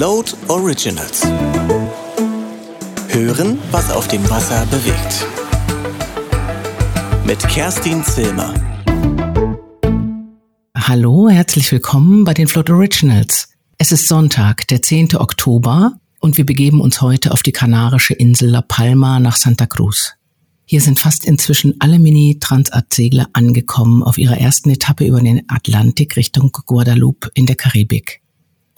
Float Originals. Hören, was auf dem Wasser bewegt. Mit Kerstin Zilmer. Hallo, herzlich willkommen bei den Float Originals. Es ist Sonntag, der 10. Oktober und wir begeben uns heute auf die kanarische Insel La Palma nach Santa Cruz. Hier sind fast inzwischen alle Mini-Transat-Segler angekommen auf ihrer ersten Etappe über den Atlantik Richtung Guadeloupe in der Karibik.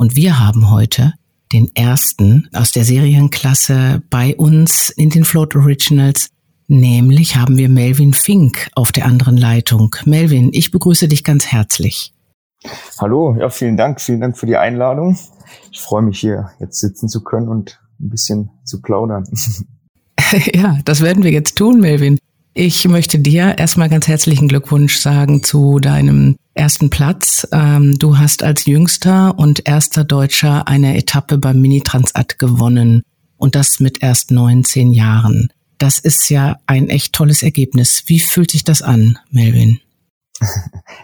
Und wir haben heute den ersten aus der Serienklasse bei uns in den Float Originals. Nämlich haben wir Melvin Fink auf der anderen Leitung. Melvin, ich begrüße dich ganz herzlich. Hallo, ja, vielen Dank, vielen Dank für die Einladung. Ich freue mich hier jetzt sitzen zu können und ein bisschen zu plaudern. ja, das werden wir jetzt tun, Melvin. Ich möchte dir erstmal ganz herzlichen Glückwunsch sagen zu deinem ersten Platz. Ähm, du hast als jüngster und erster Deutscher eine Etappe beim Mini-Transat gewonnen und das mit erst 19 Jahren. Das ist ja ein echt tolles Ergebnis. Wie fühlt sich das an, Melvin?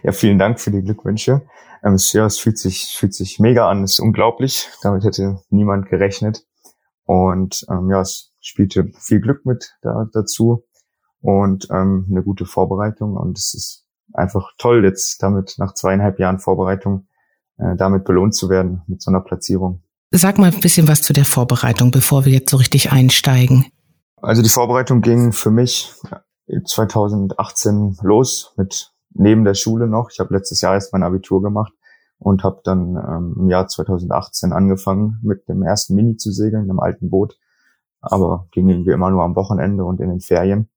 Ja, vielen Dank für die Glückwünsche. Ähm, ja, es fühlt sich, fühlt sich mega an. Es ist unglaublich. Damit hätte niemand gerechnet. Und ähm, ja, es spielte viel Glück mit da, dazu und ähm, eine gute Vorbereitung. Und es ist einfach toll, jetzt damit nach zweieinhalb Jahren Vorbereitung äh, damit belohnt zu werden mit so einer Platzierung. Sag mal ein bisschen was zu der Vorbereitung, bevor wir jetzt so richtig einsteigen. Also die Vorbereitung ging für mich 2018 los mit neben der Schule noch. Ich habe letztes Jahr erst mein Abitur gemacht und habe dann ähm, im Jahr 2018 angefangen mit dem ersten Mini zu segeln, einem alten Boot aber ging irgendwie immer nur am Wochenende und in den Ferien.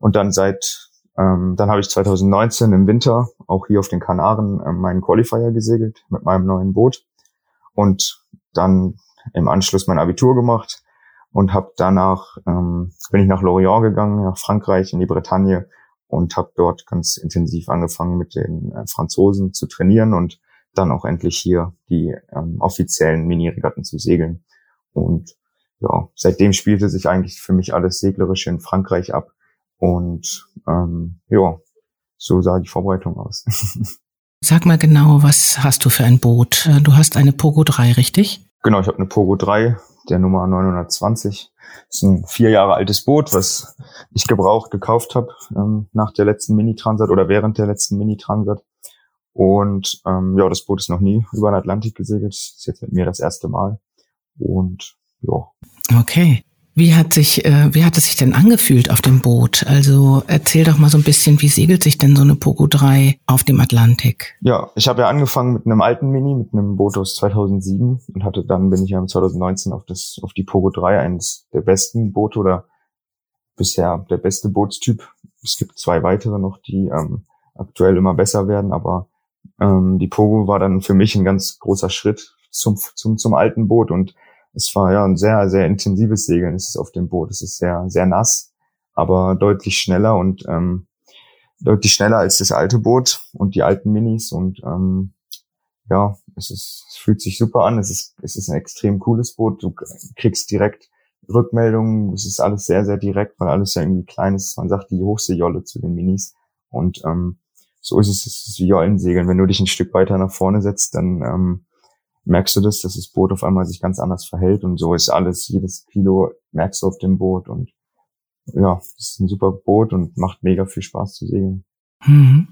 Und dann seit, ähm, dann habe ich 2019 im Winter auch hier auf den Kanaren ähm, meinen Qualifier gesegelt mit meinem neuen Boot und dann im Anschluss mein Abitur gemacht und habe danach ähm, bin ich nach Lorient gegangen, nach Frankreich in die Bretagne und habe dort ganz intensiv angefangen mit den äh, Franzosen zu trainieren und dann auch endlich hier die ähm, offiziellen Mini-Regatten zu segeln. Und ja, seitdem spielte sich eigentlich für mich alles Seglerische in Frankreich ab. Und ähm, ja, so sah die Vorbereitung aus. Sag mal genau, was hast du für ein Boot? Äh, du hast eine Pogo 3, richtig? Genau, ich habe eine Pogo 3, der Nummer 920. Das ist ein vier Jahre altes Boot, was ich gebraucht gekauft habe ähm, nach der letzten Mini-Transat oder während der letzten Mini-Transat. Und ähm, ja, das Boot ist noch nie über den Atlantik gesegelt. Das ist jetzt mit mir das erste Mal. Und ja. Okay. Wie hat sich, äh, wie hat es sich denn angefühlt auf dem Boot? Also erzähl doch mal so ein bisschen, wie segelt sich denn so eine Pogo 3 auf dem Atlantik? Ja, ich habe ja angefangen mit einem alten Mini, mit einem Boot aus 2007 und hatte dann bin ich ja 2019 auf das auf die Pogo 3 eines der besten Boote oder bisher der beste Bootstyp. Es gibt zwei weitere noch, die ähm, aktuell immer besser werden, aber ähm, die Pogo war dann für mich ein ganz großer Schritt zum zum zum alten Boot und es war ja ein sehr, sehr intensives Segeln. Es ist auf dem Boot. Es ist sehr, sehr nass, aber deutlich schneller und ähm, deutlich schneller als das alte Boot und die alten Minis. Und ähm, ja, es ist, es fühlt sich super an. Es ist, es ist ein extrem cooles Boot. Du kriegst direkt Rückmeldungen. Es ist alles sehr, sehr direkt, weil alles ja irgendwie klein ist. Man sagt die Hochseejolle zu den Minis. Und ähm, so ist es, es ist wie Jollensegeln. Wenn du dich ein Stück weiter nach vorne setzt, dann ähm, merkst du das, dass das Boot auf einmal sich ganz anders verhält und so ist alles, jedes Kilo merkst du auf dem Boot und ja, es ist ein super Boot und macht mega viel Spaß zu segeln. Mhm.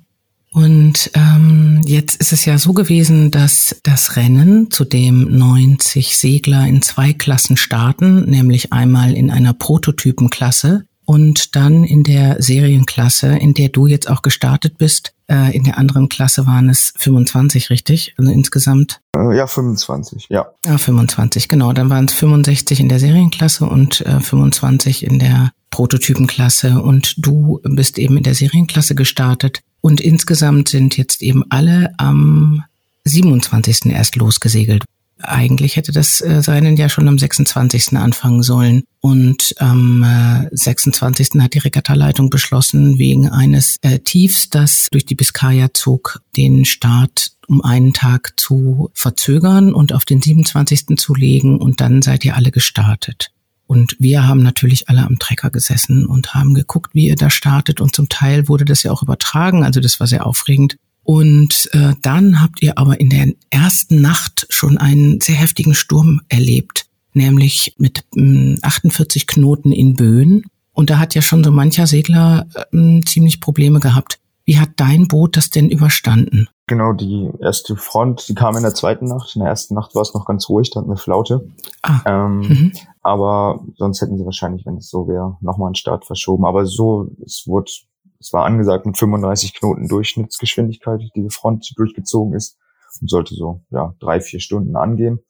Und ähm, jetzt ist es ja so gewesen, dass das Rennen, zu dem 90 Segler in zwei Klassen starten, nämlich einmal in einer Prototypenklasse und dann in der Serienklasse, in der du jetzt auch gestartet bist, äh, in der anderen Klasse waren es 25, richtig? Also insgesamt? Äh, ja, 25, ja. Ja, 25, genau. Dann waren es 65 in der Serienklasse und äh, 25 in der Prototypenklasse und du bist eben in der Serienklasse gestartet und insgesamt sind jetzt eben alle am 27. erst losgesegelt. Eigentlich hätte das äh, Rennen ja schon am 26. anfangen sollen. Und am äh, 26. hat die Regattaleitung beschlossen, wegen eines äh, Tiefs, das durch die Biskaya zog, den Start um einen Tag zu verzögern und auf den 27. zu legen. Und dann seid ihr alle gestartet. Und wir haben natürlich alle am Trecker gesessen und haben geguckt, wie ihr da startet. Und zum Teil wurde das ja auch übertragen. Also das war sehr aufregend. Und äh, dann habt ihr aber in der ersten Nacht schon einen sehr heftigen Sturm erlebt, nämlich mit äh, 48 Knoten in Böen. Und da hat ja schon so mancher Segler äh, ziemlich Probleme gehabt. Wie hat dein Boot das denn überstanden? Genau, die erste Front, die kam in der zweiten Nacht. In der ersten Nacht war es noch ganz ruhig, da hatten wir Flaute. Ah. Ähm, mhm. Aber sonst hätten sie wahrscheinlich, wenn es so wäre, nochmal einen Start verschoben. Aber so, es wurde es war angesagt mit 35 Knoten Durchschnittsgeschwindigkeit, die die Front durchgezogen ist und sollte so ja drei vier Stunden angehen.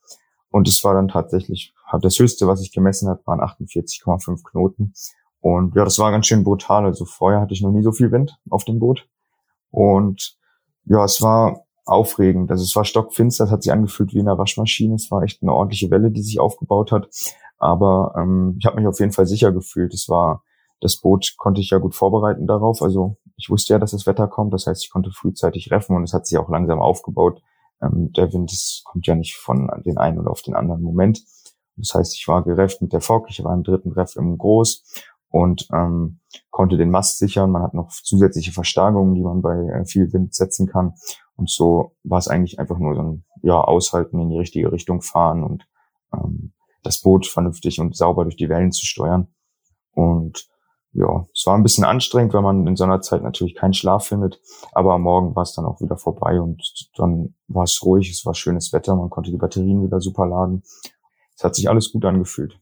Und es war dann tatsächlich das höchste, was ich gemessen habe, waren 48,5 Knoten. Und ja, das war ganz schön brutal. Also vorher hatte ich noch nie so viel Wind auf dem Boot. Und ja, es war aufregend. Also es war stockfinster, es hat sich angefühlt wie in einer Waschmaschine. Es war echt eine ordentliche Welle, die sich aufgebaut hat. Aber ähm, ich habe mich auf jeden Fall sicher gefühlt. Es war das Boot konnte ich ja gut vorbereiten darauf. Also ich wusste ja, dass das Wetter kommt. Das heißt, ich konnte frühzeitig reffen und es hat sich auch langsam aufgebaut. Ähm, der Wind das kommt ja nicht von den einen oder auf den anderen Moment. Das heißt, ich war gerefft mit der Fock. Ich war im dritten Reff im Groß und ähm, konnte den Mast sichern. Man hat noch zusätzliche Verstärkungen, die man bei äh, viel Wind setzen kann. Und so war es eigentlich einfach nur so ein ja, Aushalten in die richtige Richtung fahren und ähm, das Boot vernünftig und sauber durch die Wellen zu steuern. Und ja, es war ein bisschen anstrengend, weil man in so einer Zeit natürlich keinen Schlaf findet. Aber am Morgen war es dann auch wieder vorbei und dann war es ruhig, es war schönes Wetter, man konnte die Batterien wieder super laden. Es hat sich alles gut angefühlt.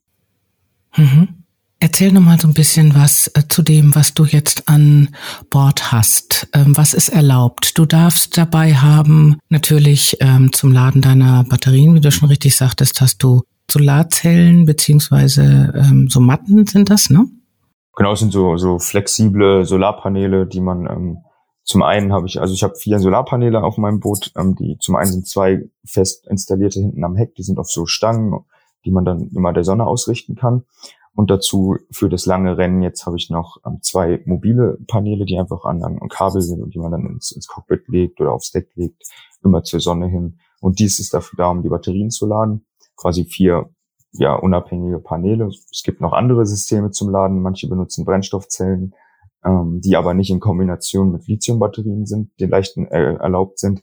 Mhm. Erzähl noch mal so ein bisschen was äh, zu dem, was du jetzt an Bord hast. Ähm, was ist erlaubt? Du darfst dabei haben, natürlich ähm, zum Laden deiner Batterien, wie du schon richtig sagtest, hast du Solarzellen beziehungsweise ähm, so Matten sind das, ne? Genau, es sind so, so flexible Solarpaneele, die man ähm, zum einen habe ich, also ich habe vier Solarpaneele auf meinem Boot, ähm, die zum einen sind zwei fest installierte hinten am Heck, die sind auf so Stangen, die man dann immer der Sonne ausrichten kann. Und dazu für das lange Rennen jetzt habe ich noch ähm, zwei mobile Paneele, die einfach an einem Kabel sind und die man dann ins, ins Cockpit legt oder aufs Deck legt, immer zur Sonne hin. Und dies ist dafür da, um die Batterien zu laden. Quasi vier ja, unabhängige Paneele. Es gibt noch andere Systeme zum Laden. Manche benutzen Brennstoffzellen, ähm, die aber nicht in Kombination mit Lithiumbatterien sind, die leichten äh, erlaubt sind.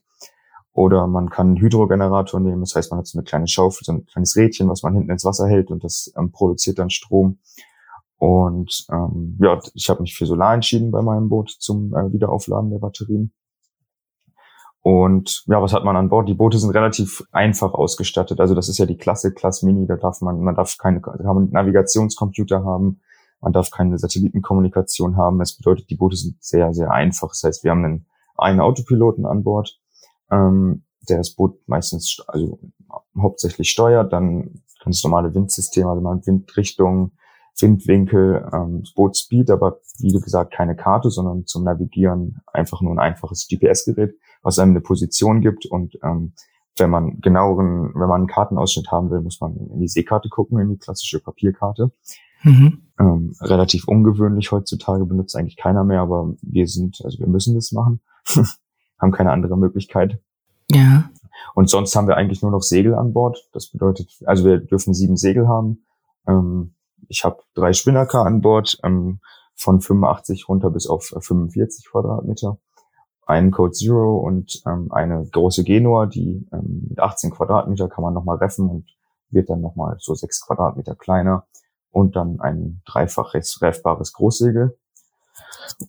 Oder man kann einen Hydrogenerator nehmen. Das heißt, man hat so eine kleine Schaufel, so ein kleines Rädchen, was man hinten ins Wasser hält und das ähm, produziert dann Strom. Und ähm, ja, ich habe mich für Solar entschieden bei meinem Boot zum äh, Wiederaufladen der Batterien. Und ja, was hat man an Bord? Die Boote sind relativ einfach ausgestattet. Also das ist ja die Klasse Class Mini. Da darf man, man darf keine, kann man Navigationscomputer haben. Man darf keine Satellitenkommunikation haben. Das bedeutet, die Boote sind sehr, sehr einfach. Das heißt, wir haben einen, einen Autopiloten an Bord, ähm, der das Boot meistens, also hauptsächlich steuert. Dann ganz normale Windsysteme, also man Windrichtung, Windwinkel, ähm, Bootspeed, aber wie gesagt, keine Karte, sondern zum Navigieren einfach nur ein einfaches GPS-Gerät was einem eine Position gibt und ähm, wenn man genaueren, wenn man einen Kartenausschnitt haben will, muss man in die Seekarte gucken, in die klassische Papierkarte. Mhm. Ähm, relativ ungewöhnlich heutzutage benutzt eigentlich keiner mehr, aber wir sind, also wir müssen das machen, haben keine andere Möglichkeit. Ja. Und sonst haben wir eigentlich nur noch Segel an Bord. Das bedeutet, also wir dürfen sieben Segel haben. Ähm, ich habe drei Spinnaker an Bord, ähm, von 85 runter bis auf 45 Quadratmeter einen Code Zero und ähm, eine große Genua, die ähm, mit 18 Quadratmeter kann man nochmal reffen und wird dann nochmal so sechs Quadratmeter kleiner und dann ein dreifach reffbares Großsegel.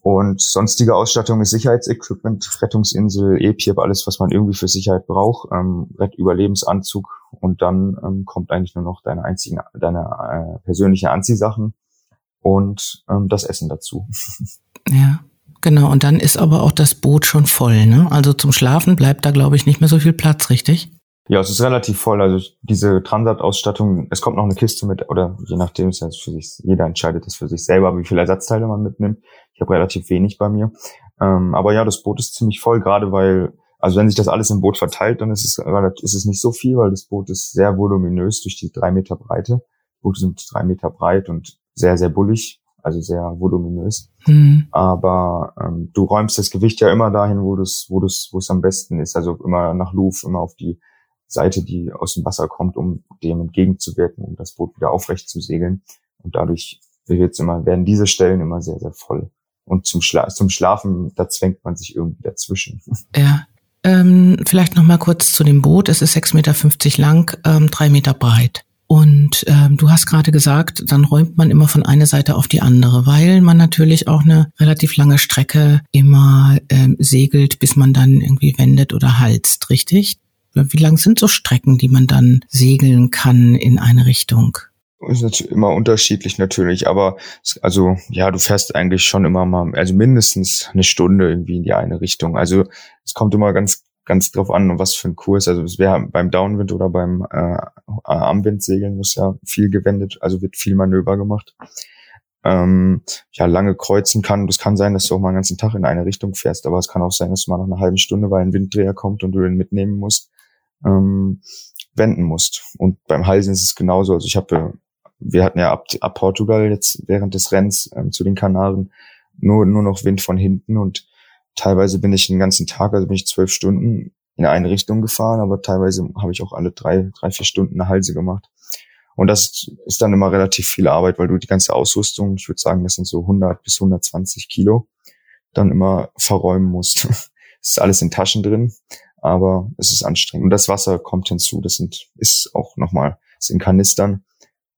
Und sonstige Ausstattung ist Sicherheitsequipment, Rettungsinsel, EPIP, alles, was man irgendwie für Sicherheit braucht, ähm, Überlebensanzug und dann ähm, kommt eigentlich nur noch deine einzigen, deine äh, persönliche Anziehsachen und ähm, das Essen dazu. Ja. Genau, und dann ist aber auch das Boot schon voll, ne? Also zum Schlafen bleibt da, glaube ich, nicht mehr so viel Platz, richtig? Ja, es ist relativ voll. Also diese Transat-Ausstattung, es kommt noch eine Kiste mit, oder je nachdem ist ja für sich, jeder entscheidet das für sich selber, wie viele Ersatzteile man mitnimmt. Ich habe relativ wenig bei mir. Ähm, aber ja, das Boot ist ziemlich voll, gerade weil, also wenn sich das alles im Boot verteilt, dann ist es, ist es nicht so viel, weil das Boot ist sehr voluminös durch die drei Meter Breite. Boote sind drei Meter breit und sehr, sehr bullig also sehr voluminös. Mhm. Aber ähm, du räumst das Gewicht ja immer dahin, wo es wo das, wo es am besten ist. Also immer nach Louvre, immer auf die Seite, die aus dem Wasser kommt, um dem entgegenzuwirken, um das Boot wieder aufrecht zu segeln. Und dadurch wird's immer, werden diese Stellen immer sehr, sehr voll. Und zum, Schla zum Schlafen, da zwängt man sich irgendwie dazwischen. Ja. Ähm, vielleicht noch mal kurz zu dem Boot. Es ist 6,50 Meter lang, ähm, drei Meter breit. Und ähm, du hast gerade gesagt, dann räumt man immer von einer Seite auf die andere, weil man natürlich auch eine relativ lange Strecke immer ähm, segelt, bis man dann irgendwie wendet oder halst, richtig? Wie lang sind so Strecken, die man dann segeln kann in eine Richtung? Ist natürlich immer unterschiedlich natürlich, aber also ja, du fährst eigentlich schon immer mal, also mindestens eine Stunde irgendwie in die eine Richtung. Also es kommt immer ganz ganz drauf an, was für ein Kurs. Also es wäre beim Downwind oder beim äh, Armwindsegeln muss ja viel gewendet, also wird viel Manöver gemacht. Ähm, ja, lange kreuzen kann. Das kann sein, dass du auch mal einen ganzen Tag in eine Richtung fährst, aber es kann auch sein, dass du mal nach einer halben Stunde, weil ein Winddreher kommt und du den mitnehmen musst, ähm, wenden musst. Und beim Halsen ist es genauso. Also ich habe, wir hatten ja ab, ab Portugal jetzt während des Rennens ähm, zu den Kanaren nur, nur noch Wind von hinten und teilweise bin ich den ganzen Tag, also bin ich zwölf Stunden in eine Richtung gefahren, aber teilweise habe ich auch alle drei, drei, vier Stunden eine Halse gemacht. Und das ist dann immer relativ viel Arbeit, weil du die ganze Ausrüstung, ich würde sagen, das sind so 100 bis 120 Kilo, dann immer verräumen musst. Es ist alles in Taschen drin, aber es ist anstrengend. Und das Wasser kommt hinzu, das sind, ist auch nochmal, ist in Kanistern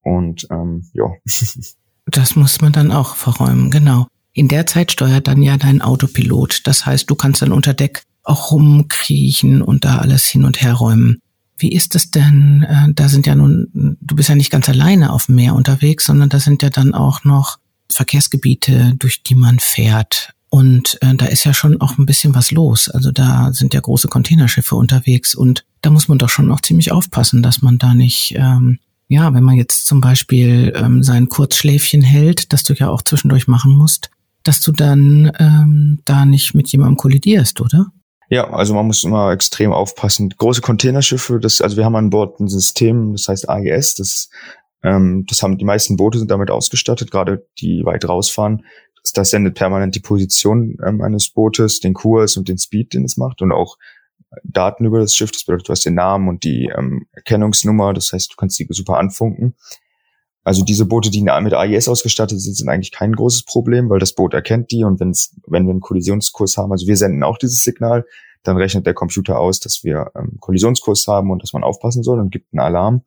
und ähm, ja. Das muss man dann auch verräumen, genau. In der Zeit steuert dann ja dein Autopilot. Das heißt, du kannst dann unter Deck auch rumkriechen und da alles hin und her räumen. Wie ist es denn? Äh, da sind ja nun, du bist ja nicht ganz alleine auf dem Meer unterwegs, sondern da sind ja dann auch noch Verkehrsgebiete, durch die man fährt. Und äh, da ist ja schon auch ein bisschen was los. Also da sind ja große Containerschiffe unterwegs und da muss man doch schon auch ziemlich aufpassen, dass man da nicht, ähm, ja, wenn man jetzt zum Beispiel ähm, sein Kurzschläfchen hält, das du ja auch zwischendurch machen musst, dass du dann ähm, da nicht mit jemandem kollidierst, oder? Ja, also man muss immer extrem aufpassen. Große Containerschiffe, das, also wir haben an Bord ein System, das heißt AES, das, ähm, das haben die meisten Boote sind damit ausgestattet, gerade die weit rausfahren. Das, das sendet permanent die Position ähm, eines Bootes, den Kurs und den Speed, den es macht und auch Daten über das Schiff. Das bedeutet, du hast den Namen und die ähm, Erkennungsnummer, das heißt, du kannst die super anfunken. Also diese Boote, die mit AIS ausgestattet sind, sind eigentlich kein großes Problem, weil das Boot erkennt die und wenn's, wenn wir einen Kollisionskurs haben, also wir senden auch dieses Signal, dann rechnet der Computer aus, dass wir ähm, Kollisionskurs haben und dass man aufpassen soll und gibt einen Alarm.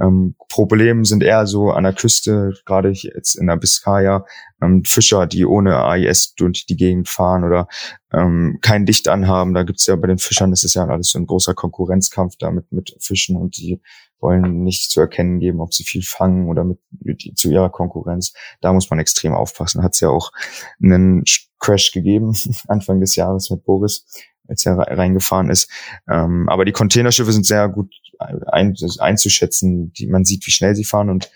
Ähm, Problem sind eher so an der Küste, gerade jetzt in der Biscaya, ähm, Fischer, die ohne AIS durch die Gegend fahren oder ähm, kein Licht anhaben. Da gibt's ja bei den Fischern, das ist ja alles so ein großer Konkurrenzkampf damit mit Fischen und die wollen nicht zu erkennen geben, ob sie viel fangen oder mit, mit zu ihrer Konkurrenz. Da muss man extrem aufpassen. Hat es ja auch einen Crash gegeben Anfang des Jahres mit Boris, als er reingefahren ist. Ähm, aber die Containerschiffe sind sehr gut ein, einzuschätzen. Die, man sieht, wie schnell sie fahren und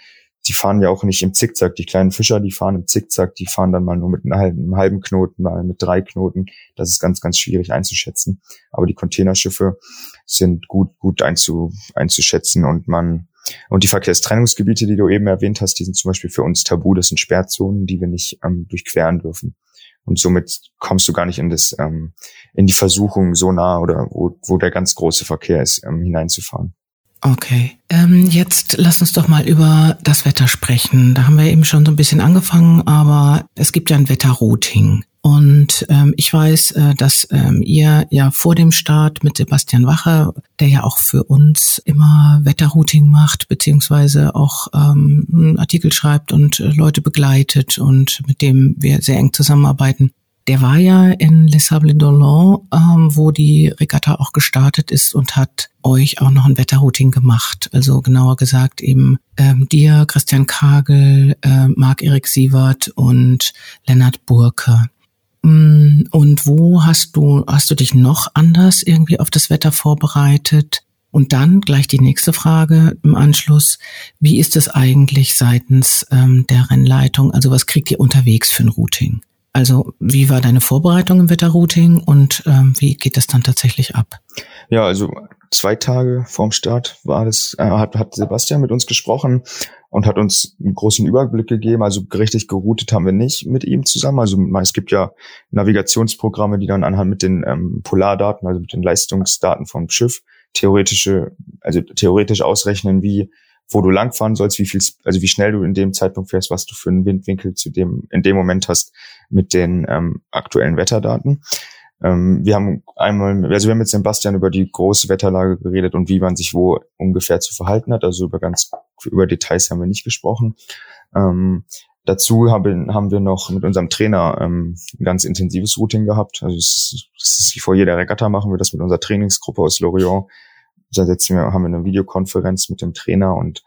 die fahren ja auch nicht im Zickzack. Die kleinen Fischer, die fahren im Zickzack, die fahren dann mal nur mit einem halben, Knoten, mal mit drei Knoten. Das ist ganz, ganz schwierig einzuschätzen. Aber die Containerschiffe sind gut, gut einzu, einzuschätzen und man, und die Verkehrstrennungsgebiete, die du eben erwähnt hast, die sind zum Beispiel für uns tabu. Das sind Sperrzonen, die wir nicht ähm, durchqueren dürfen. Und somit kommst du gar nicht in das, ähm, in die Versuchung so nah oder wo, wo der ganz große Verkehr ist, ähm, hineinzufahren. Okay. Ähm, jetzt lass uns doch mal über das Wetter sprechen. Da haben wir eben schon so ein bisschen angefangen, aber es gibt ja ein Wetterrouting. Und ähm, ich weiß, äh, dass ähm, ihr ja vor dem Start mit Sebastian Wache, der ja auch für uns immer Wetterrouting macht, beziehungsweise auch ähm, Artikel schreibt und äh, Leute begleitet und mit dem wir sehr eng zusammenarbeiten, der war ja in Les Sables d'Olonne, ähm, wo die Regatta auch gestartet ist und hat euch auch noch ein Wetterrouting gemacht. Also genauer gesagt eben ähm, dir, Christian Kagel, äh, Marc-Erik Sievert und Lennart Burke. Mm, und wo hast du, hast du dich noch anders irgendwie auf das Wetter vorbereitet? Und dann gleich die nächste Frage im Anschluss. Wie ist es eigentlich seitens ähm, der Rennleitung? Also was kriegt ihr unterwegs für ein Routing? Also wie war deine Vorbereitung im Wetterrouting und ähm, wie geht das dann tatsächlich ab? Ja, also zwei Tage vorm Start war das, äh, hat, hat Sebastian mit uns gesprochen und hat uns einen großen Überblick gegeben. Also richtig geroutet haben wir nicht mit ihm zusammen. Also es gibt ja Navigationsprogramme, die dann anhand mit den ähm, Polardaten, also mit den Leistungsdaten vom Schiff, theoretische, also theoretisch ausrechnen, wie wo du langfahren sollst, wie viel, also wie schnell du in dem Zeitpunkt fährst, was du für einen Windwinkel zu dem, in dem Moment hast mit den ähm, aktuellen Wetterdaten. Ähm, wir haben einmal, also wir haben mit Sebastian über die große Wetterlage geredet und wie man sich wo ungefähr zu verhalten hat. Also über ganz, über Details haben wir nicht gesprochen. Ähm, Dazu haben, haben wir noch mit unserem Trainer ähm, ein ganz intensives Routing gehabt. Also es ist, es ist wie vor jeder Regatta machen wir das mit unserer Trainingsgruppe aus Lorient. Da setzen wir, haben wir eine Videokonferenz mit dem Trainer und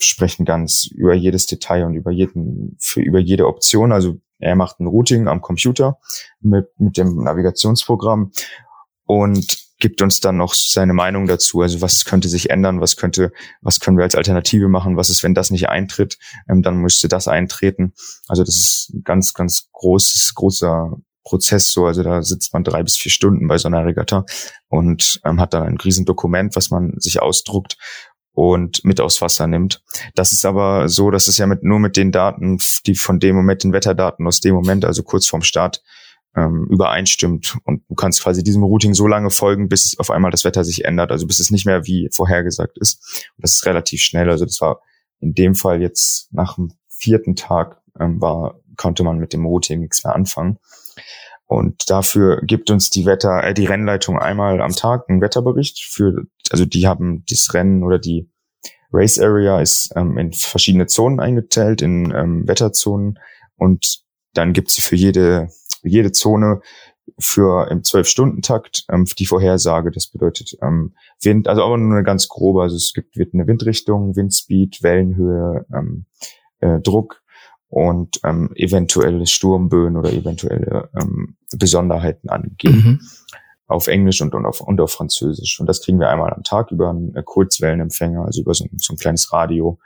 sprechen ganz über jedes Detail und über jeden, für, über jede Option. Also er macht ein Routing am Computer mit, mit dem Navigationsprogramm und gibt uns dann noch seine Meinung dazu. Also was könnte sich ändern, was könnte, was können wir als Alternative machen, was ist, wenn das nicht eintritt, ähm, dann müsste das eintreten. Also das ist ein ganz, ganz großes, großer Prozess so. Also da sitzt man drei bis vier Stunden bei so einer Regatta und ähm, hat dann ein Riesendokument, was man sich ausdruckt und mit aufs Wasser nimmt. Das ist aber so, dass es ja mit, nur mit den Daten, die von dem Moment, den Wetterdaten aus dem Moment, also kurz vorm Start, ähm, übereinstimmt. Und du kannst quasi diesem Routing so lange folgen, bis auf einmal das Wetter sich ändert, also bis es nicht mehr wie vorhergesagt ist. Und das ist relativ schnell. Also das war in dem Fall jetzt nach dem vierten Tag ähm, war, konnte man mit dem Routing nichts mehr anfangen. Und dafür gibt uns die Wetter, äh, die Rennleitung einmal am Tag einen Wetterbericht für, also die haben das Rennen oder die Race Area ist ähm, in verschiedene Zonen eingeteilt, in ähm, Wetterzonen. Und dann gibt's für jede jede Zone für im Zwölf-Stunden-Takt ähm, die Vorhersage. Das bedeutet ähm, Wind, also aber nur eine ganz grobe. Also es gibt wird eine Windrichtung, Windspeed, Wellenhöhe, ähm, äh, Druck und ähm, eventuelle Sturmböen oder eventuelle ähm, Besonderheiten angegeben. Mhm. Auf Englisch und, und, auf, und auf Französisch. Und das kriegen wir einmal am Tag über einen äh, Kurzwellenempfänger, also über so ein, so ein kleines Radio.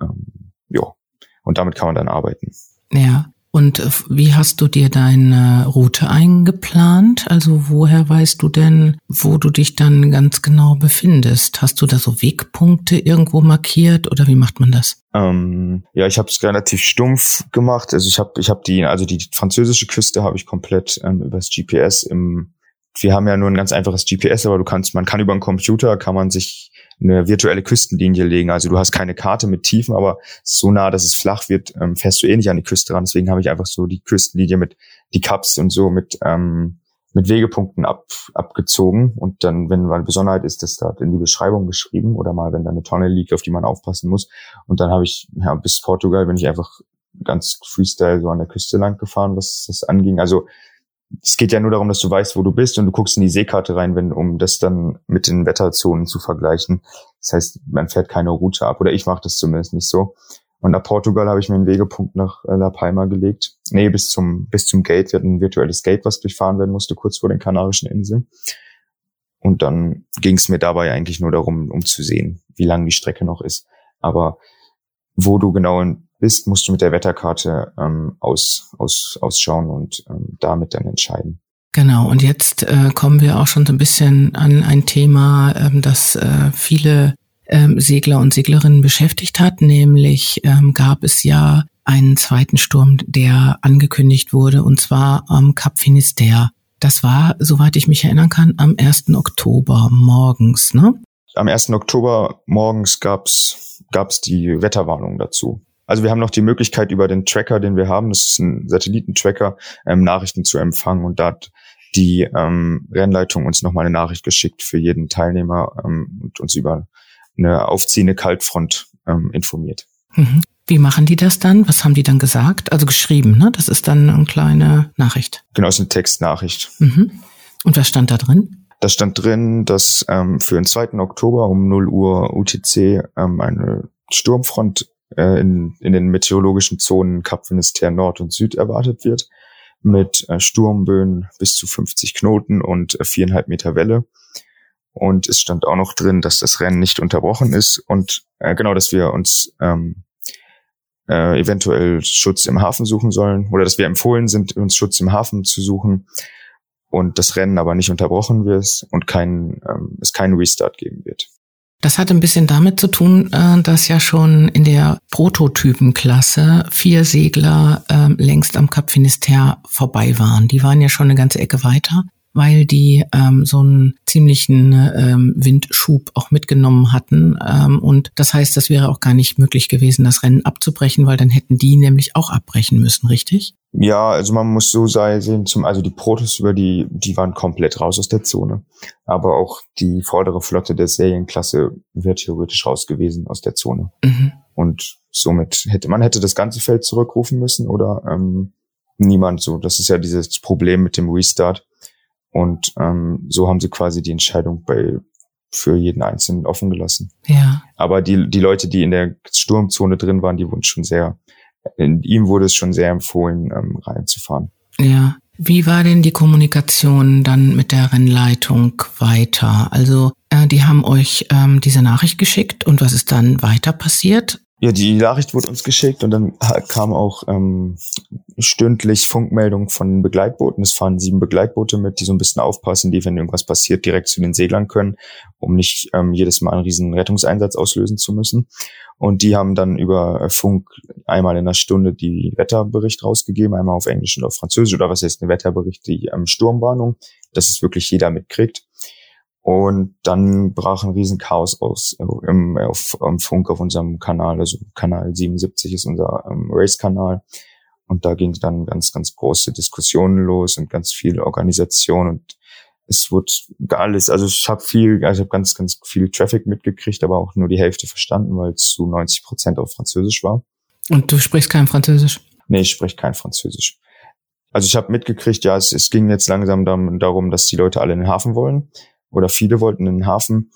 Ähm, ja. Und damit kann man dann arbeiten. Ja. Und äh, wie hast du dir deine Route eingeplant? Also woher weißt du denn, wo du dich dann ganz genau befindest? Hast du da so Wegpunkte irgendwo markiert oder wie macht man das? Ähm, ja, ich habe es relativ stumpf gemacht. Also ich habe ich habe die also die französische Küste habe ich komplett ähm, übers GPS im wir haben ja nur ein ganz einfaches GPS, aber du kannst, man kann über einen Computer, kann man sich eine virtuelle Küstenlinie legen. Also du hast keine Karte mit Tiefen, aber so nah, dass es flach wird, ähm, fährst du eh nicht an die Küste ran. Deswegen habe ich einfach so die Küstenlinie mit die Cups und so mit ähm, mit Wegepunkten ab, abgezogen und dann, wenn mal eine Besonderheit ist, das da in die Beschreibung geschrieben oder mal, wenn da eine Tonne liegt, auf die man aufpassen muss. Und dann habe ich ja bis Portugal bin ich einfach ganz Freestyle so an der Küste lang gefahren, was das anging. Also es geht ja nur darum, dass du weißt, wo du bist und du guckst in die Seekarte rein, wenn, um das dann mit den Wetterzonen zu vergleichen. Das heißt, man fährt keine Route ab oder ich mache das zumindest nicht so. Und nach Portugal habe ich mir einen Wegepunkt nach äh, La Palma gelegt. Nee, bis zum, bis zum Gate. Wir hatten ein virtuelles Gate, was durchfahren werden musste, kurz vor den Kanarischen Inseln. Und dann ging es mir dabei eigentlich nur darum, um zu sehen, wie lang die Strecke noch ist. Aber wo du genau bist, musst du mit der Wetterkarte ähm, aus, aus, ausschauen und ähm, damit dann entscheiden. Genau, und jetzt äh, kommen wir auch schon so ein bisschen an ein Thema, ähm, das äh, viele ähm, Segler und Seglerinnen beschäftigt hat, nämlich ähm, gab es ja einen zweiten Sturm, der angekündigt wurde, und zwar am Cap Finisterre. Das war, soweit ich mich erinnern kann, am 1. Oktober morgens, ne? Am 1. Oktober morgens gab's gab's die Wetterwarnung dazu. Also wir haben noch die Möglichkeit über den Tracker, den wir haben, das ist ein Satellitentracker, ähm, Nachrichten zu empfangen und da hat die ähm, Rennleitung uns nochmal eine Nachricht geschickt für jeden Teilnehmer ähm, und uns über eine aufziehende Kaltfront ähm, informiert. Mhm. Wie machen die das dann? Was haben die dann gesagt? Also geschrieben, ne? Das ist dann eine kleine Nachricht. Genau, ist eine Textnachricht. Mhm. Und was stand da drin? Da stand drin, dass ähm, für den 2. Oktober um 0 Uhr UTC ähm, eine Sturmfront äh, in, in den meteorologischen Zonen Kap Finisterre Nord und Süd erwartet wird, mit äh, Sturmböen bis zu 50 Knoten und äh, viereinhalb Meter Welle. Und es stand auch noch drin, dass das Rennen nicht unterbrochen ist und äh, genau, dass wir uns ähm, äh, eventuell Schutz im Hafen suchen sollen oder dass wir empfohlen sind, uns Schutz im Hafen zu suchen und das Rennen aber nicht unterbrochen wird und kein, ähm, es keinen Restart geben wird. Das hat ein bisschen damit zu tun, äh, dass ja schon in der Prototypenklasse vier Segler äh, längst am Cap Finisterre vorbei waren. Die waren ja schon eine ganze Ecke weiter. Weil die ähm, so einen ziemlichen ähm, Windschub auch mitgenommen hatten. Ähm, und das heißt, das wäre auch gar nicht möglich gewesen, das Rennen abzubrechen, weil dann hätten die nämlich auch abbrechen müssen, richtig? Ja, also man muss so sehen, zum, also die Protos über die, die waren komplett raus aus der Zone. Aber auch die vordere Flotte der Serienklasse wäre theoretisch raus gewesen aus der Zone. Mhm. Und somit hätte man hätte das ganze Feld zurückrufen müssen oder ähm, niemand so. Das ist ja dieses Problem mit dem Restart. Und ähm, so haben sie quasi die Entscheidung bei für jeden Einzelnen offen gelassen. Ja. Aber die, die Leute, die in der Sturmzone drin waren, die wurden schon sehr in ihm wurde es schon sehr empfohlen, ähm, reinzufahren. Ja. Wie war denn die Kommunikation dann mit der Rennleitung weiter? Also äh, die haben euch ähm, diese Nachricht geschickt und was ist dann weiter passiert? Ja, die Nachricht wurde uns geschickt und dann kam auch ähm, stündlich Funkmeldung von Begleitbooten. Es fahren sieben Begleitboote mit, die so ein bisschen aufpassen, die, wenn irgendwas passiert, direkt zu den Seglern können, um nicht ähm, jedes Mal einen riesen Rettungseinsatz auslösen zu müssen. Und die haben dann über Funk einmal in der Stunde die Wetterbericht rausgegeben, einmal auf Englisch und auf Französisch, oder was heißt ein Wetterbericht, die ähm, Sturmwarnung, dass es wirklich jeder mitkriegt. Und dann brach ein Riesenchaos aus äh, im, auf, im Funk auf unserem Kanal. Also Kanal 77 ist unser ähm, Race-Kanal. Und da ging dann ganz, ganz große Diskussionen los und ganz viel Organisation und es wurde alles, also ich habe viel, also ich habe ganz, ganz viel Traffic mitgekriegt, aber auch nur die Hälfte verstanden, weil es zu 90 Prozent auf Französisch war. Und du sprichst kein Französisch? Nee, ich spreche kein Französisch. Also ich habe mitgekriegt, ja, es, es ging jetzt langsam darum, dass die Leute alle in den Hafen wollen oder viele wollten in den Hafen.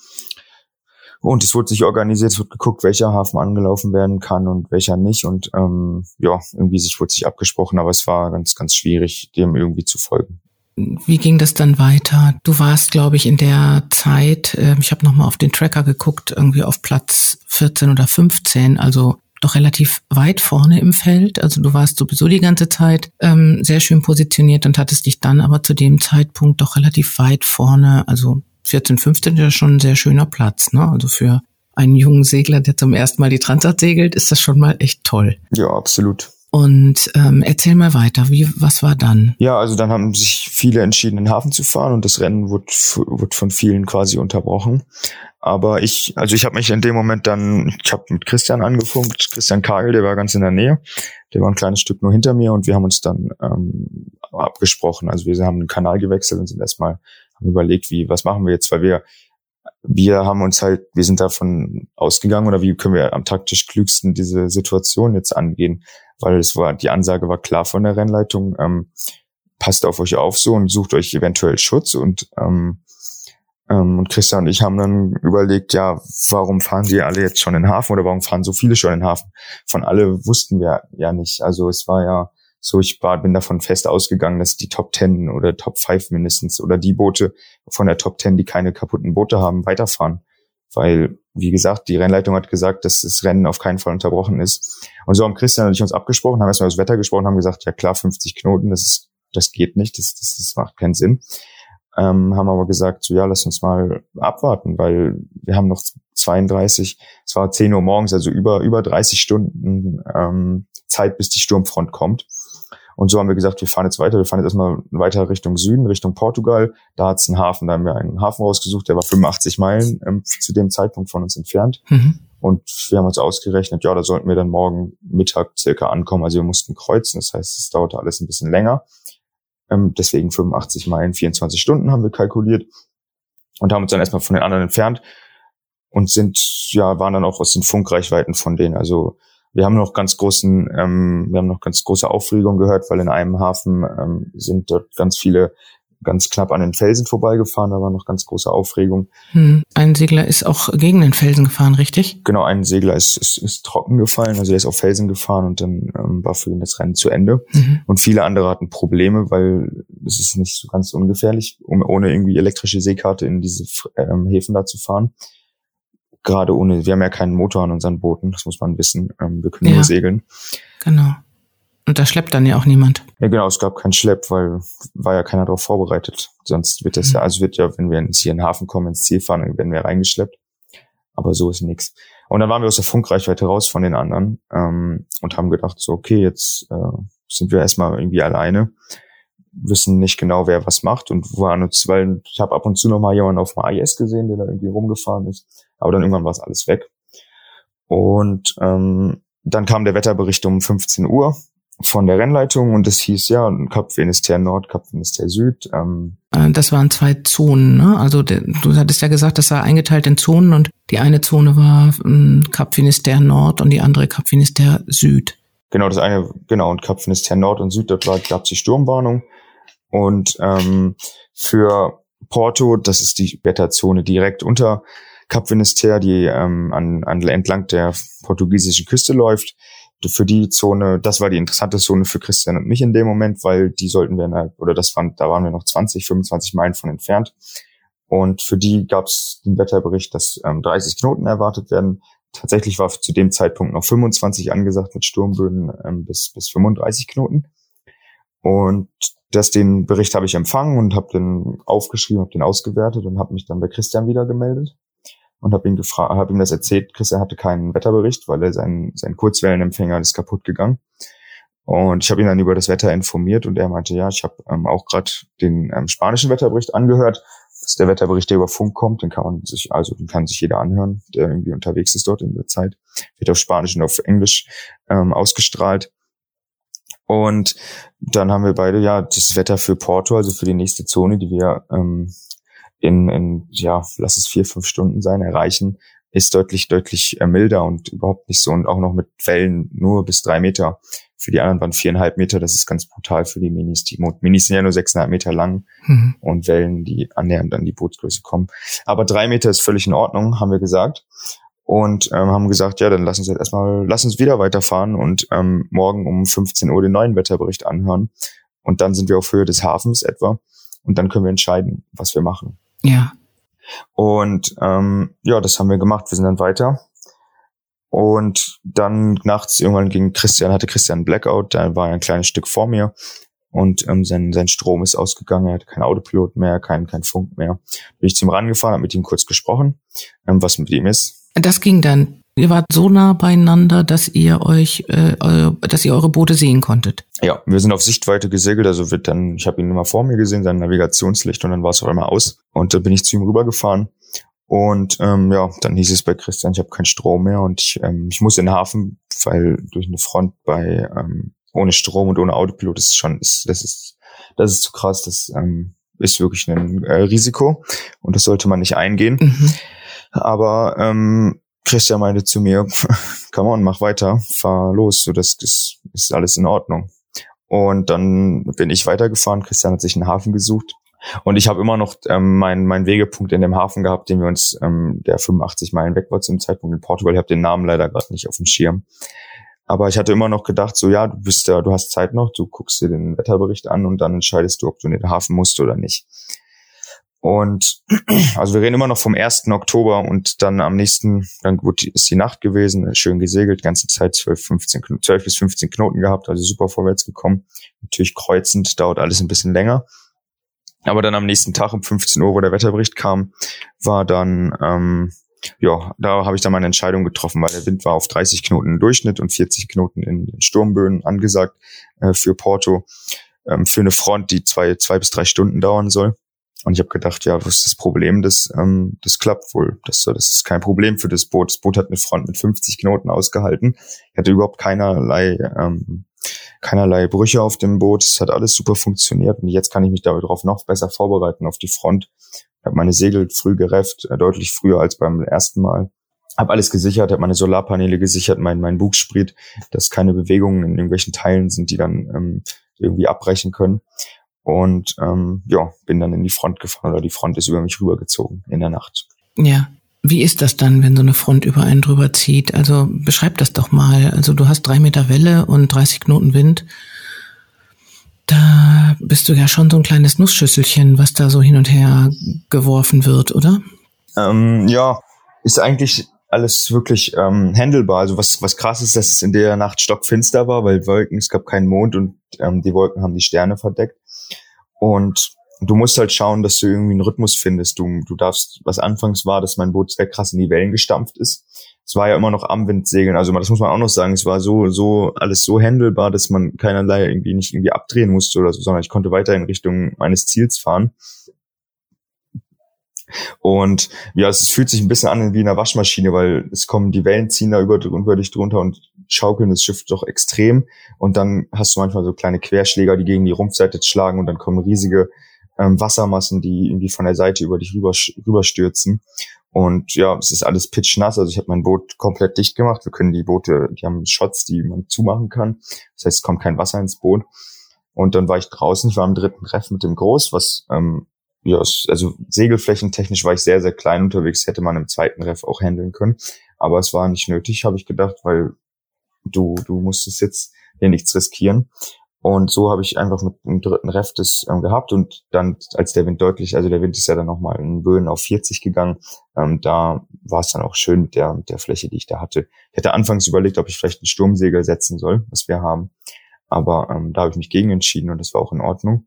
Und es wurde sich organisiert, es wurde geguckt, welcher Hafen angelaufen werden kann und welcher nicht. Und ähm, ja, irgendwie sich wurde sich abgesprochen, aber es war ganz, ganz schwierig, dem irgendwie zu folgen. Wie ging das dann weiter? Du warst, glaube ich, in der Zeit, äh, ich habe nochmal auf den Tracker geguckt, irgendwie auf Platz 14 oder 15, also doch relativ weit vorne im Feld. Also du warst sowieso die ganze Zeit ähm, sehr schön positioniert und hattest dich dann aber zu dem Zeitpunkt doch relativ weit vorne, also 14, 15 ist schon ein sehr schöner Platz, ne? Also für einen jungen Segler, der zum ersten Mal die Transat segelt, ist das schon mal echt toll. Ja, absolut. Und ähm, erzähl mal weiter, wie, was war dann? Ja, also dann haben sich viele entschieden, in den Hafen zu fahren und das Rennen wurde, wurde von vielen quasi unterbrochen. Aber ich, also ich habe mich in dem Moment dann, ich habe mit Christian angefunkt, Christian Kagel, der war ganz in der Nähe, der war ein kleines Stück nur hinter mir und wir haben uns dann ähm, abgesprochen. Also wir haben den Kanal gewechselt und sind erstmal überlegt, wie, was machen wir jetzt, weil wir wir haben uns halt, wir sind davon ausgegangen oder wie können wir am taktisch klügsten diese Situation jetzt angehen, weil es war, die Ansage war klar von der Rennleitung, ähm, passt auf euch auf so und sucht euch eventuell Schutz und ähm, ähm, und Christian und ich haben dann überlegt, ja, warum fahren die alle jetzt schon in den Hafen oder warum fahren so viele schon in den Hafen? Von alle wussten wir ja nicht. Also es war ja so, ich war, bin davon fest ausgegangen, dass die Top Ten oder Top Five mindestens oder die Boote von der Top Ten, die keine kaputten Boote haben, weiterfahren. Weil, wie gesagt, die Rennleitung hat gesagt, dass das Rennen auf keinen Fall unterbrochen ist. Und so haben Christian und ich uns abgesprochen, haben erstmal das Wetter gesprochen, haben gesagt, ja klar, 50 Knoten, das ist, das geht nicht, das, das, das macht keinen Sinn. Ähm, haben aber gesagt, so ja, lass uns mal abwarten, weil wir haben noch 32, es war 10 Uhr morgens, also über, über 30 Stunden ähm, Zeit, bis die Sturmfront kommt. Und so haben wir gesagt, wir fahren jetzt weiter. Wir fahren jetzt erstmal weiter Richtung Süden, Richtung Portugal. Da hat es einen Hafen, da haben wir einen Hafen rausgesucht, der war 85 Meilen ähm, zu dem Zeitpunkt von uns entfernt. Mhm. Und wir haben uns ausgerechnet, ja, da sollten wir dann morgen Mittag circa ankommen. Also wir mussten kreuzen, das heißt, es dauerte alles ein bisschen länger. Ähm, deswegen 85 Meilen, 24 Stunden haben wir kalkuliert und haben uns dann erstmal von den anderen entfernt und sind, ja, waren dann auch aus den Funkreichweiten von denen. Also wir haben noch ganz großen, ähm, wir haben noch ganz große Aufregung gehört, weil in einem Hafen ähm, sind dort ganz viele ganz knapp an den Felsen vorbeigefahren, da war noch ganz große Aufregung. Hm. Ein Segler ist auch gegen den Felsen gefahren, richtig? Genau, ein Segler ist, ist, ist trocken gefallen, also der ist auf Felsen gefahren und dann ähm, war für ihn das Rennen zu Ende. Mhm. Und viele andere hatten Probleme, weil es ist nicht so ganz ungefährlich, um ohne irgendwie elektrische Seekarte in diese ähm, Häfen da zu fahren gerade ohne, wir haben ja keinen Motor an unseren Booten, das muss man wissen. Ähm, wir können ja, nur segeln. Genau. Und da schleppt dann ja auch niemand. Ja, genau, es gab keinen Schlepp, weil war ja keiner darauf vorbereitet. Sonst wird das mhm. ja, also wird ja, wenn wir jetzt hier in den Hafen kommen, ins Ziel fahren, dann werden wir reingeschleppt. Aber so ist nichts. Und dann waren wir aus der Funkreichweite raus von den anderen ähm, und haben gedacht, so, okay, jetzt äh, sind wir erstmal irgendwie alleine. wissen nicht genau, wer was macht und waren uns, weil ich habe ab und zu noch mal jemanden auf dem AIS gesehen, der da irgendwie rumgefahren ist, aber dann irgendwann war es alles weg. Und ähm, dann kam der Wetterbericht um 15 Uhr von der Rennleitung und es hieß ja Kap Finisterre Nord, Kap Finisterre Süd. Ähm. Äh, das waren zwei Zonen, ne? Also du hattest ja gesagt, das war eingeteilt in Zonen und die eine Zone war ähm, Kap Finisterre Nord und die andere Kap Finisterre Süd. Genau, das eine, genau, und Kap Finisterre Nord und Süd, dort gab es die Sturmwarnung. Und ähm, für Porto, das ist die Wetterzone direkt unter Kap Finisterre, die ähm, an, an, entlang der portugiesischen Küste läuft. Für die Zone, das war die interessante Zone für Christian und mich in dem Moment, weil die sollten wir, oder das waren, da waren wir noch 20, 25 Meilen von entfernt. Und für die gab es den Wetterbericht, dass ähm, 30 Knoten erwartet werden. Tatsächlich war zu dem Zeitpunkt noch 25 angesagt mit Sturmböden ähm, bis, bis 35 Knoten. Und das, den Bericht habe ich empfangen und habe den aufgeschrieben, habe den ausgewertet und habe mich dann bei Christian wieder gemeldet und habe ihn gefragt, habe ihm das erzählt. Christian hatte keinen Wetterbericht, weil er sein sein Kurzwellenempfänger ist kaputt gegangen. Und ich habe ihn dann über das Wetter informiert und er meinte, ja, ich habe ähm, auch gerade den ähm, spanischen Wetterbericht angehört. Das ist der Wetterbericht, der über Funk kommt, den kann man sich, also den kann sich jeder anhören, der irgendwie unterwegs ist dort in der Zeit. Wird auf Spanisch und auf Englisch ähm, ausgestrahlt. Und dann haben wir beide ja das Wetter für Porto, also für die nächste Zone, die wir ähm, in, in, ja, lass es vier, fünf Stunden sein, erreichen, ist deutlich, deutlich äh, milder und überhaupt nicht so und auch noch mit Wellen nur bis drei Meter. Für die anderen waren viereinhalb Meter, das ist ganz brutal für die Minis. Die Minis sind ja nur sechseinhalb Meter lang mhm. und Wellen, die annähernd an die Bootsgröße kommen. Aber drei Meter ist völlig in Ordnung, haben wir gesagt. Und ähm, haben gesagt, ja, dann lass uns jetzt erstmal, lass uns wieder weiterfahren und ähm, morgen um 15 Uhr den neuen Wetterbericht anhören. Und dann sind wir auf Höhe des Hafens etwa. Und dann können wir entscheiden, was wir machen. Ja. Und ähm, ja, das haben wir gemacht. Wir sind dann weiter. Und dann nachts irgendwann ging Christian, hatte Christian einen Blackout, da war ein kleines Stück vor mir und ähm, sein, sein Strom ist ausgegangen, er hatte keinen Autopilot mehr, kein, kein Funk mehr. Bin ich zu ihm rangefahren, habe mit ihm kurz gesprochen, ähm, was mit ihm ist. Das ging dann Ihr wart so nah beieinander, dass ihr euch, äh, dass ihr eure Boote sehen konntet. Ja, wir sind auf Sichtweite gesegelt, also wird dann, ich habe ihn immer vor mir gesehen, sein Navigationslicht und dann war es auf einmal aus. Und da bin ich zu ihm rübergefahren. Und ähm, ja, dann hieß es bei Christian, ich habe keinen Strom mehr und ich, ähm, ich muss in den Hafen, weil durch eine Front bei ähm, ohne Strom und ohne Autopilot ist schon, ist, das ist, das ist zu krass, das ähm, ist wirklich ein äh, Risiko und das sollte man nicht eingehen. Mhm. Aber ähm, Christian meinte zu mir, come on, mach weiter, fahr los, so das, das ist alles in Ordnung. Und dann bin ich weitergefahren, Christian hat sich einen Hafen gesucht. Und ich habe immer noch ähm, meinen mein Wegepunkt in dem Hafen gehabt, den wir uns, ähm, der 85 Meilen weg war zum Zeitpunkt in Portugal. Ich habe den Namen leider gerade nicht auf dem Schirm. Aber ich hatte immer noch gedacht, so ja, du bist da, du hast Zeit noch, du guckst dir den Wetterbericht an und dann entscheidest du, ob du in den Hafen musst oder nicht. Und also wir reden immer noch vom 1. Oktober und dann am nächsten, dann gut, ist die Nacht gewesen, schön gesegelt, ganze Zeit 12, 15, 12 bis 15 Knoten gehabt, also super vorwärts gekommen. Natürlich kreuzend, dauert alles ein bisschen länger. Aber dann am nächsten Tag um 15 Uhr, wo der Wetterbericht kam, war dann, ähm, ja, da habe ich dann meine Entscheidung getroffen, weil der Wind war auf 30 Knoten im Durchschnitt und 40 Knoten in, in Sturmböen angesagt äh, für Porto, ähm, für eine Front, die zwei, zwei bis drei Stunden dauern soll. Und ich habe gedacht, ja, was ist das Problem? Das, ähm, das klappt wohl. Das, das ist kein Problem für das Boot. Das Boot hat eine Front mit 50 Knoten ausgehalten. Ich hatte überhaupt keinerlei, ähm, keinerlei Brüche auf dem Boot. Es hat alles super funktioniert. Und jetzt kann ich mich darauf noch besser vorbereiten auf die Front. Ich habe meine Segel früh gerefft, äh, deutlich früher als beim ersten Mal. Habe alles gesichert, habe meine Solarpaneele gesichert, mein, mein Bugspriet, dass keine Bewegungen in irgendwelchen Teilen sind, die dann ähm, irgendwie abbrechen können. Und ähm, ja, bin dann in die Front gefahren oder die Front ist über mich rübergezogen in der Nacht. Ja. Wie ist das dann, wenn so eine Front über einen drüber zieht? Also beschreib das doch mal. Also du hast drei Meter Welle und 30 Knoten Wind. Da bist du ja schon so ein kleines Nussschüsselchen, was da so hin und her geworfen wird, oder? Ähm, ja, ist eigentlich alles wirklich ähm, handelbar. Also was, was krass ist, dass es in der Nacht stockfinster war, weil Wolken, es gab keinen Mond und ähm, die Wolken haben die Sterne verdeckt. Und du musst halt schauen, dass du irgendwie einen Rhythmus findest. Du, du darfst, was anfangs war, dass mein Boot sehr krass in die Wellen gestampft ist. Es war ja immer noch am Wind segeln. Also das muss man auch noch sagen. Es war so, so, alles so handelbar, dass man keinerlei irgendwie nicht irgendwie abdrehen musste oder so, sondern ich konnte weiter in Richtung meines Ziels fahren. Und ja, es fühlt sich ein bisschen an wie in einer Waschmaschine, weil es kommen die Wellen ziehen da über, über dich drunter und schaukeln das Schiff doch extrem. Und dann hast du manchmal so kleine Querschläger, die gegen die Rumpfseite schlagen und dann kommen riesige ähm, Wassermassen, die irgendwie von der Seite über dich rüber, rüberstürzen. Und ja, es ist alles pitchnass. Also ich habe mein Boot komplett dicht gemacht. Wir können die Boote, die haben Shots, die man zumachen kann. Das heißt, es kommt kein Wasser ins Boot. Und dann war ich draußen. Ich war am dritten Treff mit dem Groß, was ähm, ja, also segelflächentechnisch war ich sehr, sehr klein unterwegs. Hätte man im zweiten Ref auch handeln können. Aber es war nicht nötig, habe ich gedacht, weil du, du musstest jetzt hier nichts riskieren. Und so habe ich einfach mit dem dritten Ref das ähm, gehabt und dann, als der Wind deutlich, also der Wind ist ja dann nochmal in Böen auf 40 gegangen, ähm, da war es dann auch schön mit der, mit der Fläche, die ich da hatte. Ich hätte anfangs überlegt, ob ich vielleicht ein Sturmsegel setzen soll, was wir haben. Aber ähm, da habe ich mich gegen entschieden und das war auch in Ordnung.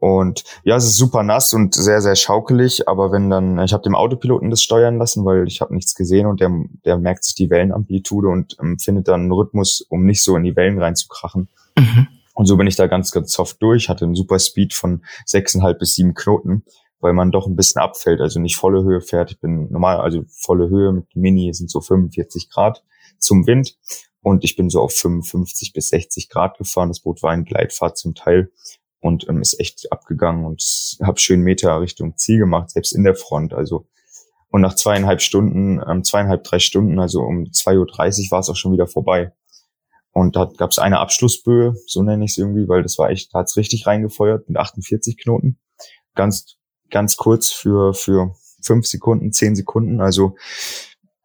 Und ja, es ist super nass und sehr, sehr schaukelig, aber wenn dann, ich habe dem Autopiloten das steuern lassen, weil ich habe nichts gesehen und der, der merkt sich die Wellenamplitude und ähm, findet dann einen Rhythmus, um nicht so in die Wellen reinzukrachen. Mhm. Und so bin ich da ganz, ganz soft durch, hatte einen super Speed von sechseinhalb bis sieben Knoten, weil man doch ein bisschen abfällt, also nicht volle Höhe fährt. Ich bin normal, also volle Höhe mit Mini sind so 45 Grad zum Wind und ich bin so auf 55 bis 60 Grad gefahren. Das Boot war ein Gleitfahrt zum Teil und ähm, ist echt abgegangen und habe schön Meter Richtung Ziel gemacht, selbst in der Front. Also und nach zweieinhalb Stunden, ähm, zweieinhalb, drei Stunden, also um 2.30 Uhr war es auch schon wieder vorbei. Und da gab es eine Abschlussböe, so nenne ich es irgendwie, weil das war echt, da hat's richtig reingefeuert mit 48 Knoten. Ganz, ganz kurz für, für fünf Sekunden, zehn Sekunden, also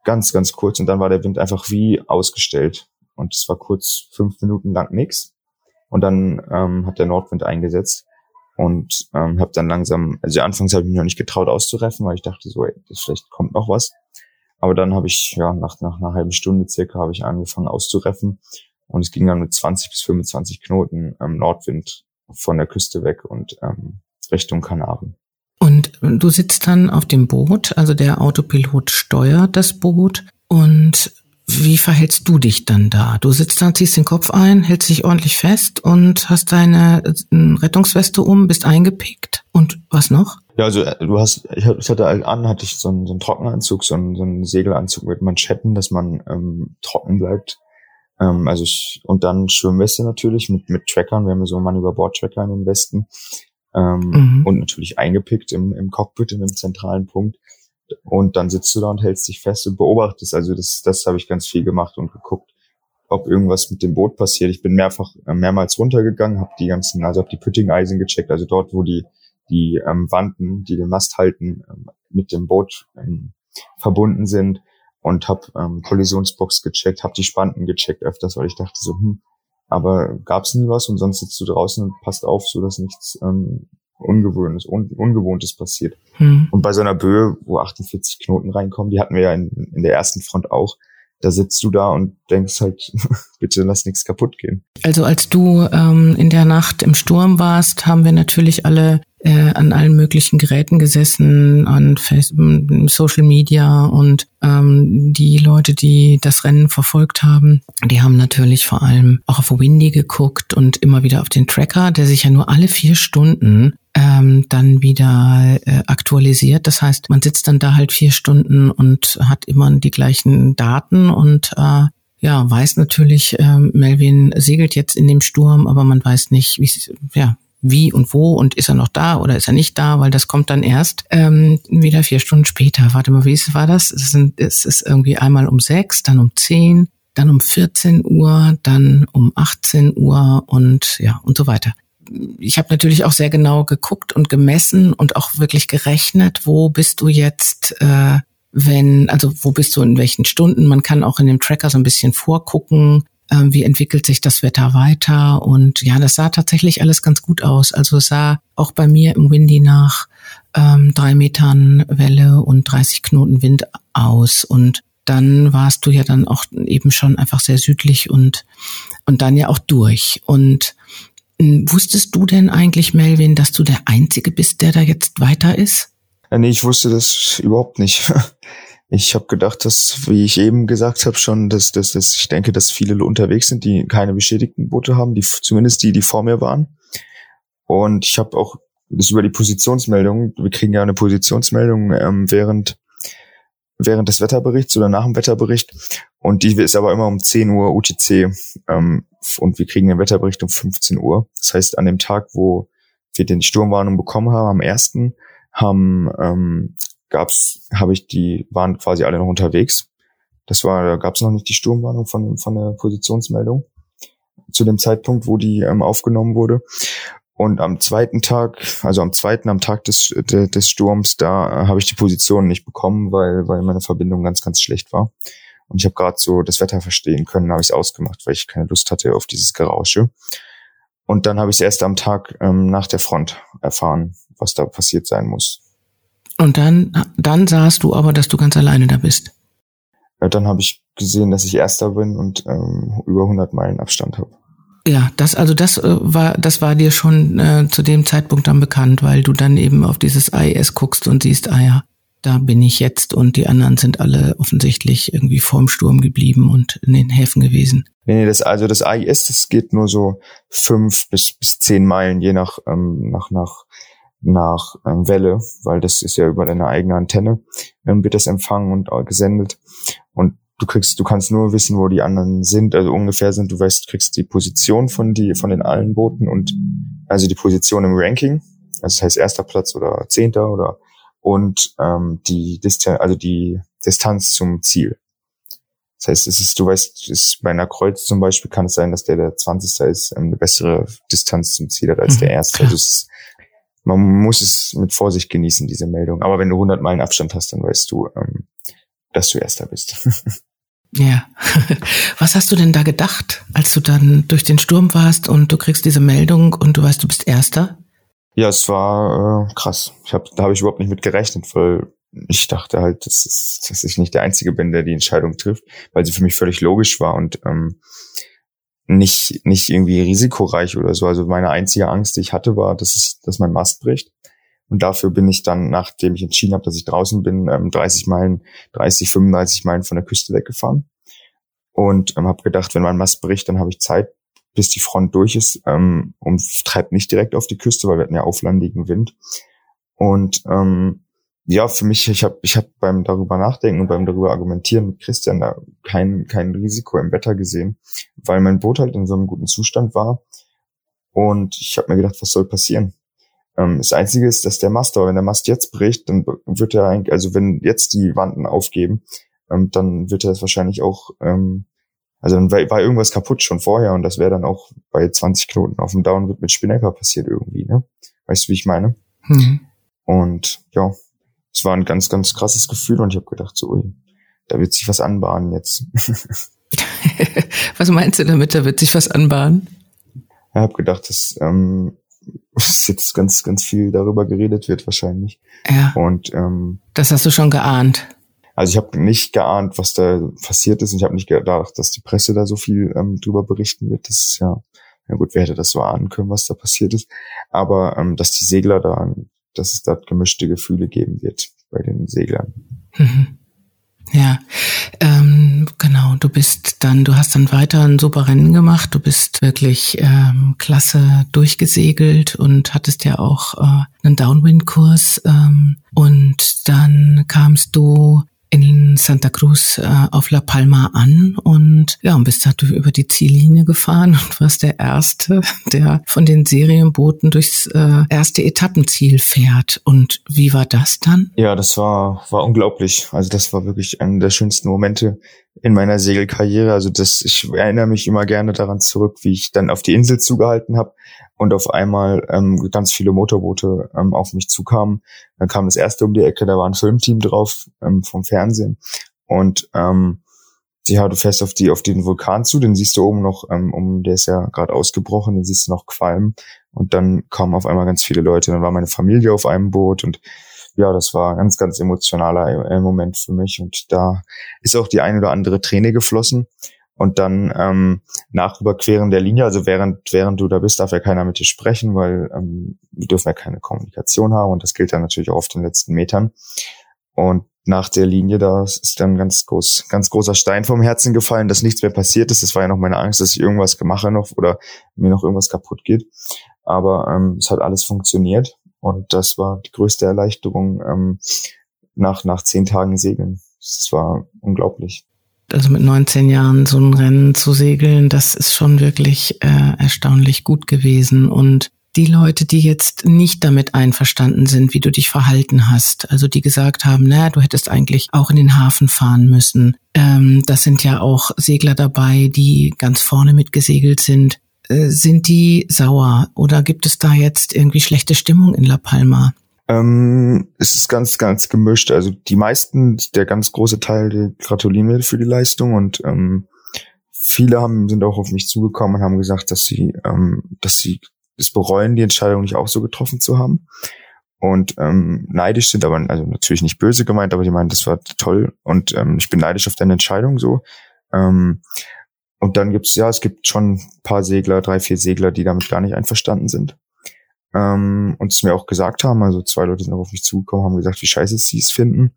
ganz, ganz kurz. Und dann war der Wind einfach wie ausgestellt. Und es war kurz fünf Minuten lang nix. Und dann ähm, hat der Nordwind eingesetzt und ähm, habe dann langsam, also anfangs habe ich mich noch nicht getraut auszureffen, weil ich dachte so, ey, das vielleicht kommt noch was. Aber dann habe ich, ja, nach, nach einer halben Stunde circa habe ich angefangen auszureffen und es ging dann mit 20 bis 25 Knoten ähm, Nordwind von der Küste weg und ähm, Richtung Kanaren. Und du sitzt dann auf dem Boot, also der Autopilot steuert das Boot und wie verhältst du dich dann da? Du sitzt da, ziehst den Kopf ein, hältst dich ordentlich fest und hast deine äh, Rettungsweste um, bist eingepickt. Und was noch? Ja, also äh, du hast, ich hatte halt an, hatte ich so einen, so einen Trockenanzug, so einen, so einen Segelanzug mit Manschetten, dass man ähm, trocken bleibt. Ähm, also ich, und dann Schwimmweste natürlich mit, mit Trackern. Wir haben so Mann über Bord Tracker in den Westen. Ähm, mhm. Und natürlich eingepickt im, im Cockpit in einem zentralen Punkt. Und dann sitzt du da und hältst dich fest und beobachtest. Also das, das habe ich ganz viel gemacht und geguckt, ob irgendwas mit dem Boot passiert. Ich bin mehrfach, äh, mehrmals runtergegangen, habe die ganzen, also habe die Putting-Eisen gecheckt, also dort, wo die, die ähm, Wanden, die den Mast halten, ähm, mit dem Boot ähm, verbunden sind und habe ähm, Kollisionsbox gecheckt, habe die Spanten gecheckt öfters, weil ich dachte so, hm, aber gab's nie was und sonst sitzt du draußen und passt auf, so dass nichts ähm, Ungewohntes, un, Ungewohntes passiert. Hm. Und bei so einer Böe, wo 48 Knoten reinkommen, die hatten wir ja in, in der ersten Front auch, da sitzt du da und denkst halt, bitte lass nichts kaputt gehen. Also als du ähm, in der Nacht im Sturm warst, haben wir natürlich alle äh, an allen möglichen Geräten gesessen, an Facebook, Social Media und ähm, die Leute, die das Rennen verfolgt haben, die haben natürlich vor allem auch auf Windy geguckt und immer wieder auf den Tracker, der sich ja nur alle vier Stunden ähm, dann wieder äh, aktualisiert. Das heißt, man sitzt dann da halt vier Stunden und hat immer die gleichen Daten und äh, ja, weiß natürlich, äh, Melvin segelt jetzt in dem Sturm, aber man weiß nicht, wie ja, wie und wo und ist er noch da oder ist er nicht da, weil das kommt dann erst ähm, wieder vier Stunden später. Warte mal, wie war das? Es, sind, es ist irgendwie einmal um sechs, dann um zehn, dann um 14 Uhr, dann um 18 Uhr und ja und so weiter ich habe natürlich auch sehr genau geguckt und gemessen und auch wirklich gerechnet, wo bist du jetzt, äh, wenn, also wo bist du in welchen Stunden. Man kann auch in dem Tracker so ein bisschen vorgucken, äh, wie entwickelt sich das Wetter weiter. Und ja, das sah tatsächlich alles ganz gut aus. Also es sah auch bei mir im Windy nach ähm, drei Metern Welle und 30 Knoten Wind aus. Und dann warst du ja dann auch eben schon einfach sehr südlich und, und dann ja auch durch. Und wusstest du denn eigentlich, Melvin, dass du der Einzige bist, der da jetzt weiter ist? Ja, nee, ich wusste das überhaupt nicht. Ich habe gedacht, dass, wie ich eben gesagt habe, schon, dass, dass, dass ich denke, dass viele unterwegs sind, die keine beschädigten Boote haben, die zumindest die, die vor mir waren. Und ich habe auch das über die Positionsmeldung, wir kriegen ja eine Positionsmeldung ähm, während während des Wetterberichts oder nach dem Wetterbericht. Und die ist aber immer um 10 Uhr UTC. Ähm, und wir kriegen den Wetterbericht um 15 Uhr. Das heißt, an dem Tag, wo wir den Sturmwarnung bekommen haben, am ersten, haben ähm, gab's, habe ich die waren quasi alle noch unterwegs. Das war, da gab es noch nicht die Sturmwarnung von von der Positionsmeldung zu dem Zeitpunkt, wo die ähm, aufgenommen wurde. Und am zweiten Tag, also am zweiten, am Tag des, de, des Sturms, da habe ich die Position nicht bekommen, weil, weil meine Verbindung ganz, ganz schlecht war. Und ich habe gerade so das Wetter verstehen können, habe ich es ausgemacht, weil ich keine Lust hatte auf dieses Gerausche. Und dann habe ich es erst am Tag ähm, nach der Front erfahren, was da passiert sein muss. Und dann, dann sahst du aber, dass du ganz alleine da bist. Ja, dann habe ich gesehen, dass ich Erster bin und ähm, über 100 Meilen Abstand habe. Ja, das also das äh, war das war dir schon äh, zu dem Zeitpunkt dann bekannt, weil du dann eben auf dieses AIS guckst und siehst, ah ja, da bin ich jetzt und die anderen sind alle offensichtlich irgendwie vorm Sturm geblieben und in den Häfen gewesen. Nee, nee das also das AIS, das geht nur so fünf bis bis zehn Meilen je nach ähm, nach nach nach ähm, Welle, weil das ist ja über deine eigene Antenne ähm, wird das empfangen und äh, gesendet. Und du kriegst, du kannst nur wissen, wo die anderen sind, also ungefähr sind, du weißt, kriegst die Position von die, von den allen Booten und also die Position im Ranking, also das heißt erster Platz oder zehnter oder und ähm, die Distanz, also die Distanz zum Ziel. Das heißt, es ist, du weißt, ist bei einer Kreuz zum Beispiel kann es sein, dass der der 20. ist, ähm, eine bessere Distanz zum Ziel hat als mhm, der erste. Also ist, man muss es mit Vorsicht genießen, diese Meldung. Aber wenn du 100 Meilen Abstand hast, dann weißt du, ähm, dass du Erster bist. ja. Was hast du denn da gedacht, als du dann durch den Sturm warst und du kriegst diese Meldung und du weißt, du bist Erster? Ja, es war äh, krass. Ich hab, da habe ich überhaupt nicht mit gerechnet, weil ich dachte halt, dass, dass ich nicht der Einzige bin, der die Entscheidung trifft, weil sie für mich völlig logisch war und ähm, nicht, nicht irgendwie risikoreich oder so. Also meine einzige Angst, die ich hatte, war, dass, es, dass mein Mast bricht. Und dafür bin ich dann, nachdem ich entschieden habe, dass ich draußen bin, 30 ähm, Meilen, 30, 35 Meilen von der Küste weggefahren. Und ähm, habe gedacht, wenn mein Mast bricht, dann habe ich Zeit, bis die Front durch ist ähm, und treibt nicht direkt auf die Küste, weil wir hatten ja auflandigen Wind. Und ähm, ja, für mich, ich habe ich hab beim darüber nachdenken und beim darüber argumentieren mit Christian da kein, kein Risiko im Wetter gesehen, weil mein Boot halt in so einem guten Zustand war. Und ich habe mir gedacht, was soll passieren? Ähm, das Einzige ist, dass der Mast, aber wenn der Mast jetzt bricht, dann wird er eigentlich, also wenn jetzt die Wanden aufgeben, ähm, dann wird er es wahrscheinlich auch, ähm, also dann war, war irgendwas kaputt schon vorher und das wäre dann auch bei 20 Knoten auf dem Downwind mit Spinnaker passiert irgendwie, ne? Weißt du, wie ich meine? Mhm. Und ja, es war ein ganz, ganz krasses Gefühl und ich habe gedacht, so, ui, da wird sich was anbahnen jetzt. was meinst du damit, da wird sich was anbahnen? Ich habe gedacht, dass ähm, jetzt ganz, ganz viel darüber geredet wird wahrscheinlich. Ja. Und ähm, das hast du schon geahnt. Also ich habe nicht geahnt, was da passiert ist und ich habe nicht gedacht, dass die Presse da so viel ähm, drüber berichten wird. Das ist ja, ja gut, wer hätte das so ahnen können, was da passiert ist. Aber ähm, dass die Segler da, dass es da gemischte Gefühle geben wird bei den Seglern. Mhm. Ja, ähm, genau. Du bist dann, du hast dann weiter ein super Rennen gemacht. Du bist wirklich ähm, klasse durchgesegelt und hattest ja auch äh, einen Downwind-Kurs. Ähm, und dann kamst du in Santa Cruz äh, auf La Palma an und ja, und bist da über die Ziellinie gefahren und warst der Erste, der von den Serienbooten durchs äh, erste Etappenziel fährt. Und wie war das dann? Ja, das war, war unglaublich. Also das war wirklich einer der schönsten Momente in meiner Segelkarriere. Also das, ich erinnere mich immer gerne daran zurück, wie ich dann auf die Insel zugehalten habe und auf einmal ähm, ganz viele Motorboote ähm, auf mich zukamen. Dann kam das erste um die Ecke, da war ein Filmteam drauf ähm, vom Fernsehen und ähm, ja, du fährst auf die auf den Vulkan zu, den siehst du oben noch, ähm, um der ist ja gerade ausgebrochen, den siehst du noch qualmen und dann kamen auf einmal ganz viele Leute. Dann war meine Familie auf einem Boot und ja, das war ein ganz, ganz emotionaler äh, Moment für mich und da ist auch die ein oder andere Träne geflossen Und dann ähm, nach Überqueren der Linie, also während, während du da bist, darf ja keiner mit dir sprechen, weil ähm, wir dürfen ja keine Kommunikation haben und das gilt dann natürlich auch auf den letzten Metern. Und nach der Linie, da ist dann ganz groß, ganz großer Stein vom Herzen gefallen, dass nichts mehr passiert ist. Das war ja noch meine Angst, dass ich irgendwas mache noch oder mir noch irgendwas kaputt geht. Aber ähm, es hat alles funktioniert und das war die größte Erleichterung ähm, nach, nach zehn Tagen Segeln. Das war unglaublich. Also mit 19 Jahren so ein Rennen zu segeln, das ist schon wirklich äh, erstaunlich gut gewesen. Und die Leute, die jetzt nicht damit einverstanden sind, wie du dich verhalten hast, also die gesagt haben, na, du hättest eigentlich auch in den Hafen fahren müssen. Ähm, das sind ja auch Segler dabei, die ganz vorne mitgesegelt sind. Äh, sind die sauer oder gibt es da jetzt irgendwie schlechte Stimmung in La Palma? Ähm, es ist ganz, ganz gemischt. Also die meisten, der ganz große Teil, die gratulieren mir für die Leistung und ähm, viele haben, sind auch auf mich zugekommen und haben gesagt, dass sie, ähm, dass sie es bereuen, die Entscheidung nicht auch so getroffen zu haben. Und ähm, neidisch sind aber, also natürlich nicht böse gemeint, aber die meinen, das war toll und ähm, ich bin neidisch auf deine Entscheidung so. Ähm, und dann gibt's, ja, es gibt schon ein paar Segler, drei, vier Segler, die damit gar nicht einverstanden sind. Ähm, und es mir auch gesagt haben, also zwei Leute sind auf mich zugekommen, haben gesagt, wie scheiße sie es finden.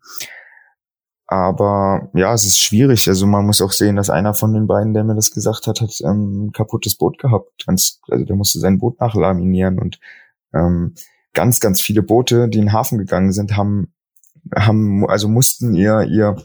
Aber ja, es ist schwierig. Also man muss auch sehen, dass einer von den beiden, der mir das gesagt hat, hat ähm, ein kaputtes Boot gehabt. Ganz, also der musste sein Boot nachlaminieren und ähm, ganz, ganz viele Boote, die in den Hafen gegangen sind, haben, haben, also mussten ihr, ihr,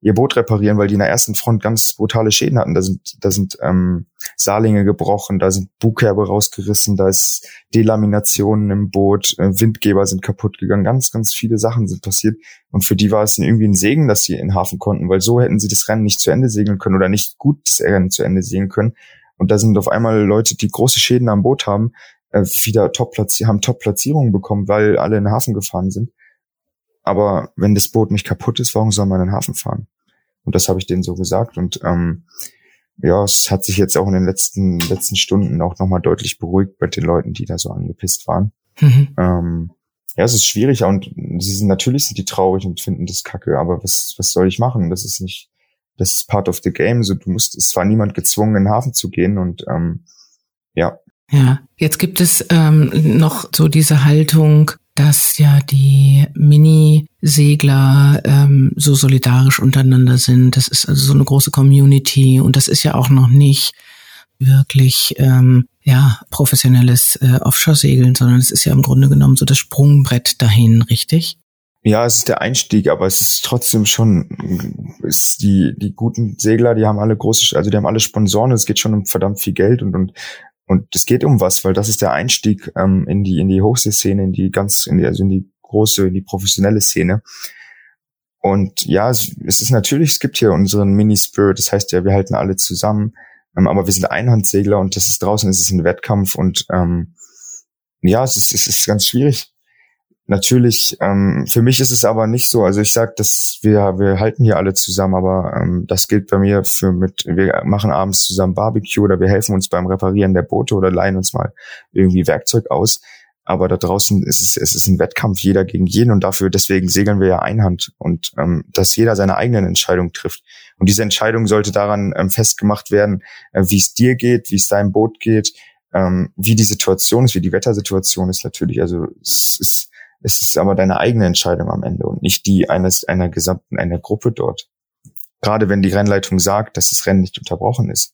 ihr Boot reparieren, weil die in der ersten Front ganz brutale Schäden hatten. Da sind, da sind ähm, Saarlinge gebrochen, da sind Bugkerbe rausgerissen, da ist Delaminationen im Boot, äh, Windgeber sind kaputt gegangen, ganz, ganz viele Sachen sind passiert. Und für die war es irgendwie ein Segen, dass sie in den Hafen konnten, weil so hätten sie das Rennen nicht zu Ende segeln können oder nicht gut das Rennen zu Ende segeln können. Und da sind auf einmal Leute, die große Schäden am Boot haben, äh, wieder top haben Top-Platzierungen bekommen, weil alle in den Hafen gefahren sind. Aber wenn das Boot nicht kaputt ist, warum soll man in den Hafen fahren? Und das habe ich denen so gesagt. Und ähm, ja, es hat sich jetzt auch in den letzten, letzten Stunden auch nochmal deutlich beruhigt bei den Leuten, die da so angepisst waren. Mhm. Ähm, ja, es ist schwierig und sie sind natürlich sind die traurig und finden das kacke, aber was, was soll ich machen? Das ist nicht, das ist part of the game. So, du musst, es war niemand gezwungen, in den Hafen zu gehen und ähm, ja. Ja, jetzt gibt es ähm, noch so diese Haltung, dass ja die Mini-Segler ähm, so solidarisch untereinander sind. Das ist also so eine große Community und das ist ja auch noch nicht wirklich ähm, ja professionelles äh, Offshore-Segeln, sondern es ist ja im Grunde genommen so das Sprungbrett dahin, richtig? Ja, es ist der Einstieg, aber es ist trotzdem schon, ist die, die guten Segler, die haben alle große, also die haben alle Sponsoren, es geht schon um verdammt viel Geld und, und und es geht um was, weil das ist der Einstieg ähm, in die in die Hochseeszene, in die ganz, in die, also in die große, in die professionelle Szene. Und ja, es, es ist natürlich, es gibt hier unseren Mini-Spirit, das heißt ja, wir halten alle zusammen, ähm, aber wir sind Einhandsegler und das ist draußen, es ist ein Wettkampf und ähm, ja, es ist, es ist ganz schwierig. Natürlich, ähm, für mich ist es aber nicht so. Also ich sag, dass wir wir halten hier alle zusammen, aber ähm, das gilt bei mir für mit. Wir machen abends zusammen Barbecue oder wir helfen uns beim Reparieren der Boote oder leihen uns mal irgendwie Werkzeug aus. Aber da draußen ist es es ist ein Wettkampf jeder gegen jeden und dafür deswegen segeln wir ja Einhand und ähm, dass jeder seine eigenen Entscheidungen trifft. Und diese Entscheidung sollte daran ähm, festgemacht werden, äh, wie es dir geht, wie es deinem Boot geht, ähm, wie die Situation ist, wie die Wettersituation ist natürlich. Also es ist es ist aber deine eigene Entscheidung am Ende und nicht die eines einer gesamten einer Gruppe dort. Gerade wenn die Rennleitung sagt, dass das Rennen nicht unterbrochen ist.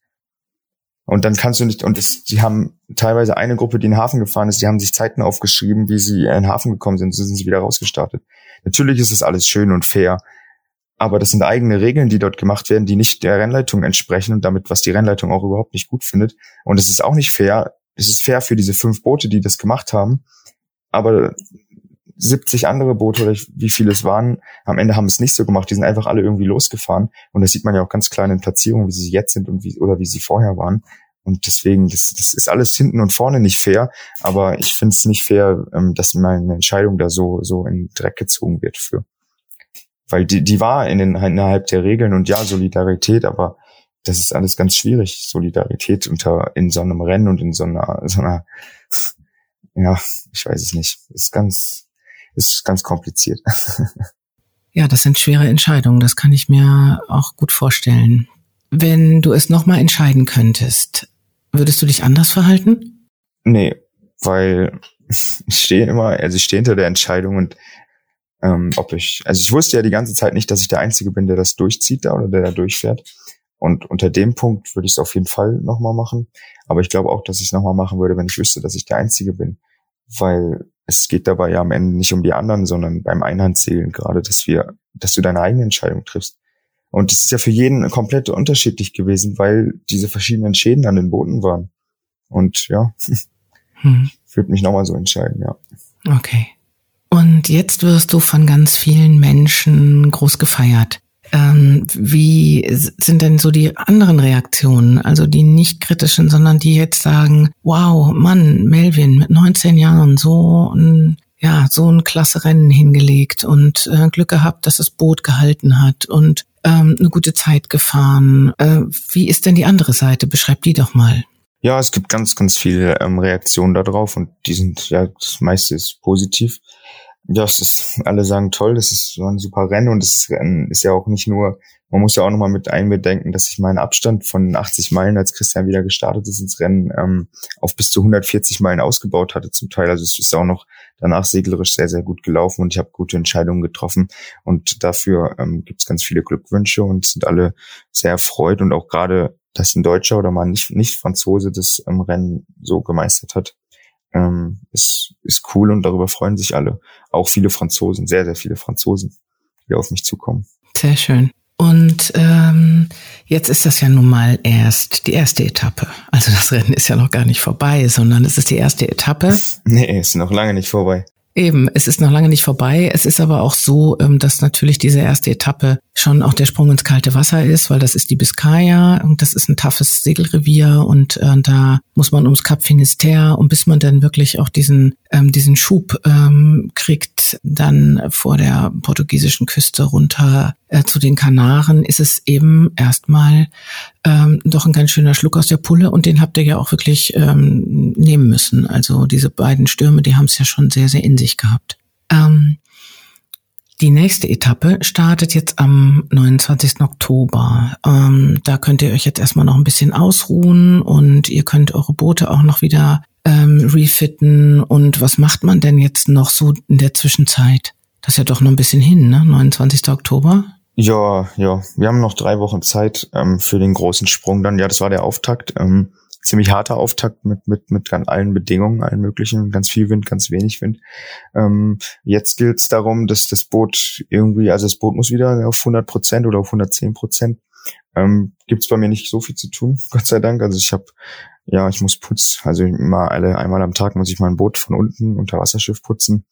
Und dann kannst du nicht, und es, die haben teilweise eine Gruppe, die in den Hafen gefahren ist, die haben sich Zeiten aufgeschrieben, wie sie in den Hafen gekommen sind, so sind sie wieder rausgestartet. Natürlich ist es alles schön und fair, aber das sind eigene Regeln, die dort gemacht werden, die nicht der Rennleitung entsprechen und damit, was die Rennleitung auch überhaupt nicht gut findet. Und es ist auch nicht fair. Es ist fair für diese fünf Boote, die das gemacht haben, aber 70 andere Boote oder wie viele es waren, am Ende haben es nicht so gemacht. Die sind einfach alle irgendwie losgefahren. Und das sieht man ja auch ganz klar in den Platzierungen, wie sie jetzt sind und wie, oder wie sie vorher waren. Und deswegen, das, das ist alles hinten und vorne nicht fair. Aber ich finde es nicht fair, ähm, dass meine Entscheidung da so, so in Dreck gezogen wird für. Weil die, die war in den, innerhalb der Regeln und ja, Solidarität, aber das ist alles ganz schwierig. Solidarität unter, in so einem Rennen und in so einer, so einer, ja, ich weiß es nicht. ist ganz, ist ganz kompliziert. Ja, das sind schwere Entscheidungen. Das kann ich mir auch gut vorstellen. Wenn du es nochmal entscheiden könntest, würdest du dich anders verhalten? Nee, weil ich stehe immer, also ich stehe hinter der Entscheidung und ähm, ob ich, also ich wusste ja die ganze Zeit nicht, dass ich der Einzige bin, der das durchzieht da oder der da durchfährt. Und unter dem Punkt würde ich es auf jeden Fall nochmal machen. Aber ich glaube auch, dass ich es nochmal machen würde, wenn ich wüsste, dass ich der Einzige bin. Weil es geht dabei ja am Ende nicht um die anderen, sondern beim Einhandzählen gerade, dass wir, dass du deine eigene Entscheidung triffst. Und es ist ja für jeden komplett unterschiedlich gewesen, weil diese verschiedenen Schäden an den Booten waren. Und ja, hm. würde mich nochmal so entscheiden, ja. Okay. Und jetzt wirst du von ganz vielen Menschen groß gefeiert. Ähm, wie sind denn so die anderen Reaktionen, also die nicht kritischen, sondern die jetzt sagen, wow, Mann, Melvin mit 19 Jahren so ein ja, so ein klasse Rennen hingelegt und äh, Glück gehabt, dass das Boot gehalten hat und ähm, eine gute Zeit gefahren. Äh, wie ist denn die andere Seite? Beschreib die doch mal. Ja, es gibt ganz, ganz viele ähm, Reaktionen darauf und die sind, ja, das meiste ist positiv ja, es ist, alle sagen toll, das ist so ein super Rennen und das Rennen ist ja auch nicht nur, man muss ja auch nochmal mit einbedenken, dass ich meinen Abstand von 80 Meilen, als Christian wieder gestartet ist ins Rennen, ähm, auf bis zu 140 Meilen ausgebaut hatte zum Teil. Also es ist auch noch danach seglerisch sehr, sehr gut gelaufen und ich habe gute Entscheidungen getroffen und dafür ähm, gibt es ganz viele Glückwünsche und sind alle sehr erfreut und auch gerade, dass ein Deutscher oder mal nicht, nicht Franzose das ähm, Rennen so gemeistert hat ähm, ist, ist cool und darüber freuen sich alle. Auch viele Franzosen, sehr, sehr viele Franzosen, die auf mich zukommen. Sehr schön. Und ähm, jetzt ist das ja nun mal erst die erste Etappe. Also das Rennen ist ja noch gar nicht vorbei, sondern es ist die erste Etappe. Nee, ist noch lange nicht vorbei. Eben, es ist noch lange nicht vorbei. Es ist aber auch so, ähm, dass natürlich diese erste Etappe schon auch der Sprung ins kalte Wasser ist, weil das ist die Biscaya und das ist ein toughes Segelrevier und äh, da muss man ums Cap Finisterre und bis man dann wirklich auch diesen ähm, diesen Schub ähm, kriegt, dann vor der portugiesischen Küste runter äh, zu den Kanaren, ist es eben erstmal doch ein ganz schöner Schluck aus der Pulle und den habt ihr ja auch wirklich nehmen müssen. Also diese beiden Stürme, die haben es ja schon sehr, sehr in sich gehabt. Ähm, die nächste Etappe startet jetzt am 29. Oktober. Ähm, da könnt ihr euch jetzt erstmal noch ein bisschen ausruhen und ihr könnt eure Boote auch noch wieder ähm, refitten. Und was macht man denn jetzt noch so in der Zwischenzeit? Das ist ja doch noch ein bisschen hin, ne? 29. Oktober. Ja, ja. Wir haben noch drei Wochen Zeit ähm, für den großen Sprung dann. Ja, das war der Auftakt. Ähm, ziemlich harter Auftakt mit, mit, mit allen Bedingungen, allen möglichen, ganz viel Wind, ganz wenig Wind. Ähm, jetzt gilt es darum, dass das Boot irgendwie, also das Boot muss wieder auf 100 Prozent oder auf 110 Prozent. Ähm, Gibt bei mir nicht so viel zu tun, Gott sei Dank. Also ich habe, ja, ich muss putzen, also immer alle einmal am Tag muss ich mein Boot von unten unter Wasserschiff putzen,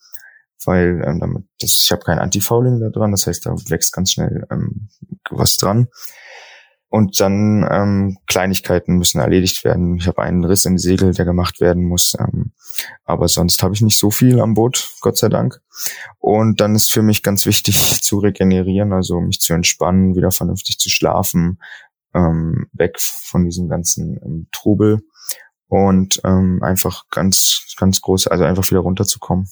weil ähm, damit das, ich habe kein Antifouling da dran, das heißt, da wächst ganz schnell ähm, was dran. Und dann ähm, Kleinigkeiten müssen erledigt werden. Ich habe einen Riss im Segel, der gemacht werden muss. Ähm, aber sonst habe ich nicht so viel am Boot, Gott sei Dank. Und dann ist für mich ganz wichtig zu regenerieren, also mich zu entspannen, wieder vernünftig zu schlafen, ähm, weg von diesem ganzen ähm, Trubel und ähm, einfach ganz, ganz groß, also einfach wieder runterzukommen.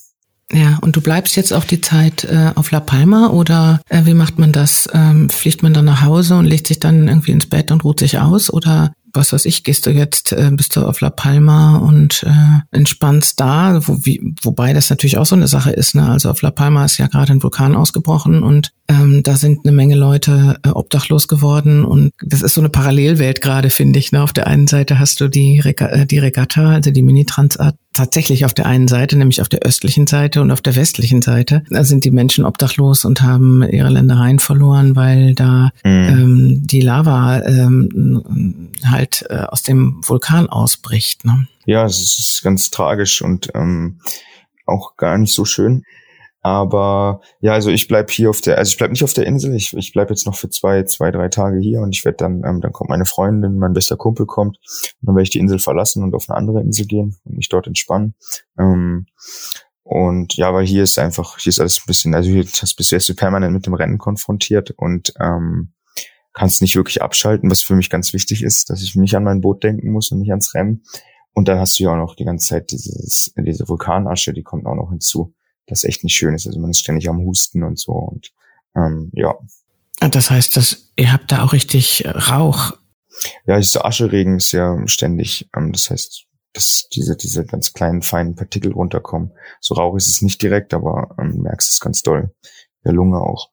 Ja, und du bleibst jetzt auch die Zeit äh, auf La Palma oder äh, wie macht man das? Ähm, fliegt man dann nach Hause und legt sich dann irgendwie ins Bett und ruht sich aus oder was weiß ich, gehst du jetzt, äh, bist du auf La Palma und äh, entspannst da, wo, wie, wobei das natürlich auch so eine Sache ist. Ne? Also auf La Palma ist ja gerade ein Vulkan ausgebrochen und ähm, da sind eine Menge Leute äh, obdachlos geworden und das ist so eine Parallelwelt gerade, finde ich. Ne? Auf der einen Seite hast du die, Rega äh, die Regatta, also die Mini-Transat, tatsächlich auf der einen Seite, nämlich auf der östlichen Seite und auf der westlichen Seite, da sind die Menschen obdachlos und haben ihre Ländereien verloren, weil da mhm. ähm, die Lava ähm, halt äh, aus dem Vulkan ausbricht. Ne? Ja, es ist ganz tragisch und ähm, auch gar nicht so schön. Aber ja, also ich bleib hier auf der, also ich bleib nicht auf der Insel, ich, ich bleib jetzt noch für zwei, zwei, drei Tage hier und ich werde dann, ähm, dann kommt meine Freundin, mein bester Kumpel kommt und dann werde ich die Insel verlassen und auf eine andere Insel gehen und mich dort entspannen. Ähm, und ja, weil hier ist einfach, hier ist alles ein bisschen, also hier hast, bist du permanent mit dem Rennen konfrontiert und ähm, kannst nicht wirklich abschalten, was für mich ganz wichtig ist, dass ich nicht an mein Boot denken muss und nicht ans Rennen. Und dann hast du ja auch noch die ganze Zeit dieses, diese Vulkanasche, die kommt auch noch hinzu das echt nicht schön ist. Also man ist ständig am Husten und so und ähm, ja. Das heißt, dass ihr habt da auch richtig Rauch. Ja, so Ascheregen ist ja ständig. Ähm, das heißt, dass diese, diese ganz kleinen, feinen Partikel runterkommen. So Rauch ist es nicht direkt, aber ähm, merkst es ganz doll. Der Lunge auch.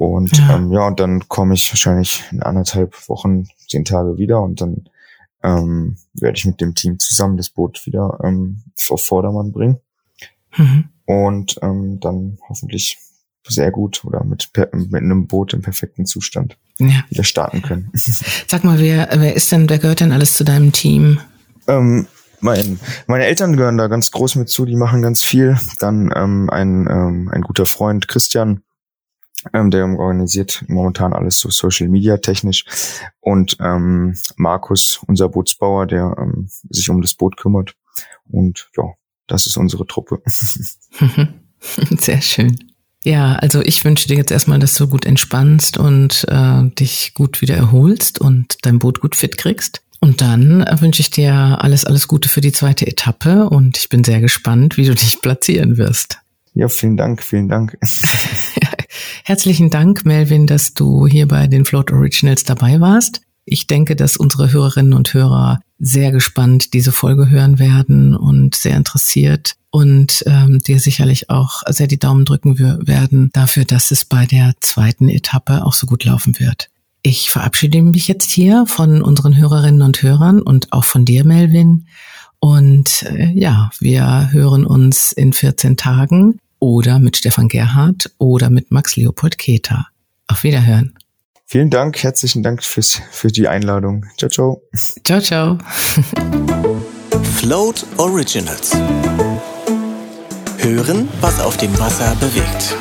Und ja, ähm, ja und dann komme ich wahrscheinlich in anderthalb Wochen, zehn Tage wieder und dann ähm, werde ich mit dem Team zusammen das Boot wieder ähm, auf Vordermann bringen. Mhm. Und ähm, dann hoffentlich sehr gut oder mit, mit einem Boot im perfekten Zustand ja. wieder starten können. Sag mal, wer, wer ist denn, wer gehört denn alles zu deinem Team? Ähm, mein, meine Eltern gehören da ganz groß mit zu, die machen ganz viel. Dann ähm, ein, ähm, ein guter Freund Christian, ähm, der organisiert momentan alles so Social Media technisch. Und ähm, Markus, unser Bootsbauer, der ähm, sich um das Boot kümmert. Und ja, das ist unsere Truppe. Sehr schön. Ja, also ich wünsche dir jetzt erstmal, dass du gut entspannst und äh, dich gut wieder erholst und dein Boot gut fit kriegst. Und dann wünsche ich dir alles, alles Gute für die zweite Etappe und ich bin sehr gespannt, wie du dich platzieren wirst. Ja, vielen Dank, vielen Dank. Herzlichen Dank, Melvin, dass du hier bei den Float Originals dabei warst. Ich denke, dass unsere Hörerinnen und Hörer sehr gespannt diese Folge hören werden und sehr interessiert und ähm, dir sicherlich auch sehr die Daumen drücken werden dafür, dass es bei der zweiten Etappe auch so gut laufen wird. Ich verabschiede mich jetzt hier von unseren Hörerinnen und Hörern und auch von dir, Melvin. Und äh, ja, wir hören uns in 14 Tagen oder mit Stefan Gerhardt oder mit Max Leopold Keter. Auf Wiederhören. Vielen Dank, herzlichen Dank fürs, für die Einladung. Ciao, ciao. Ciao, ciao. Float Originals. Hören, was auf dem Wasser bewegt.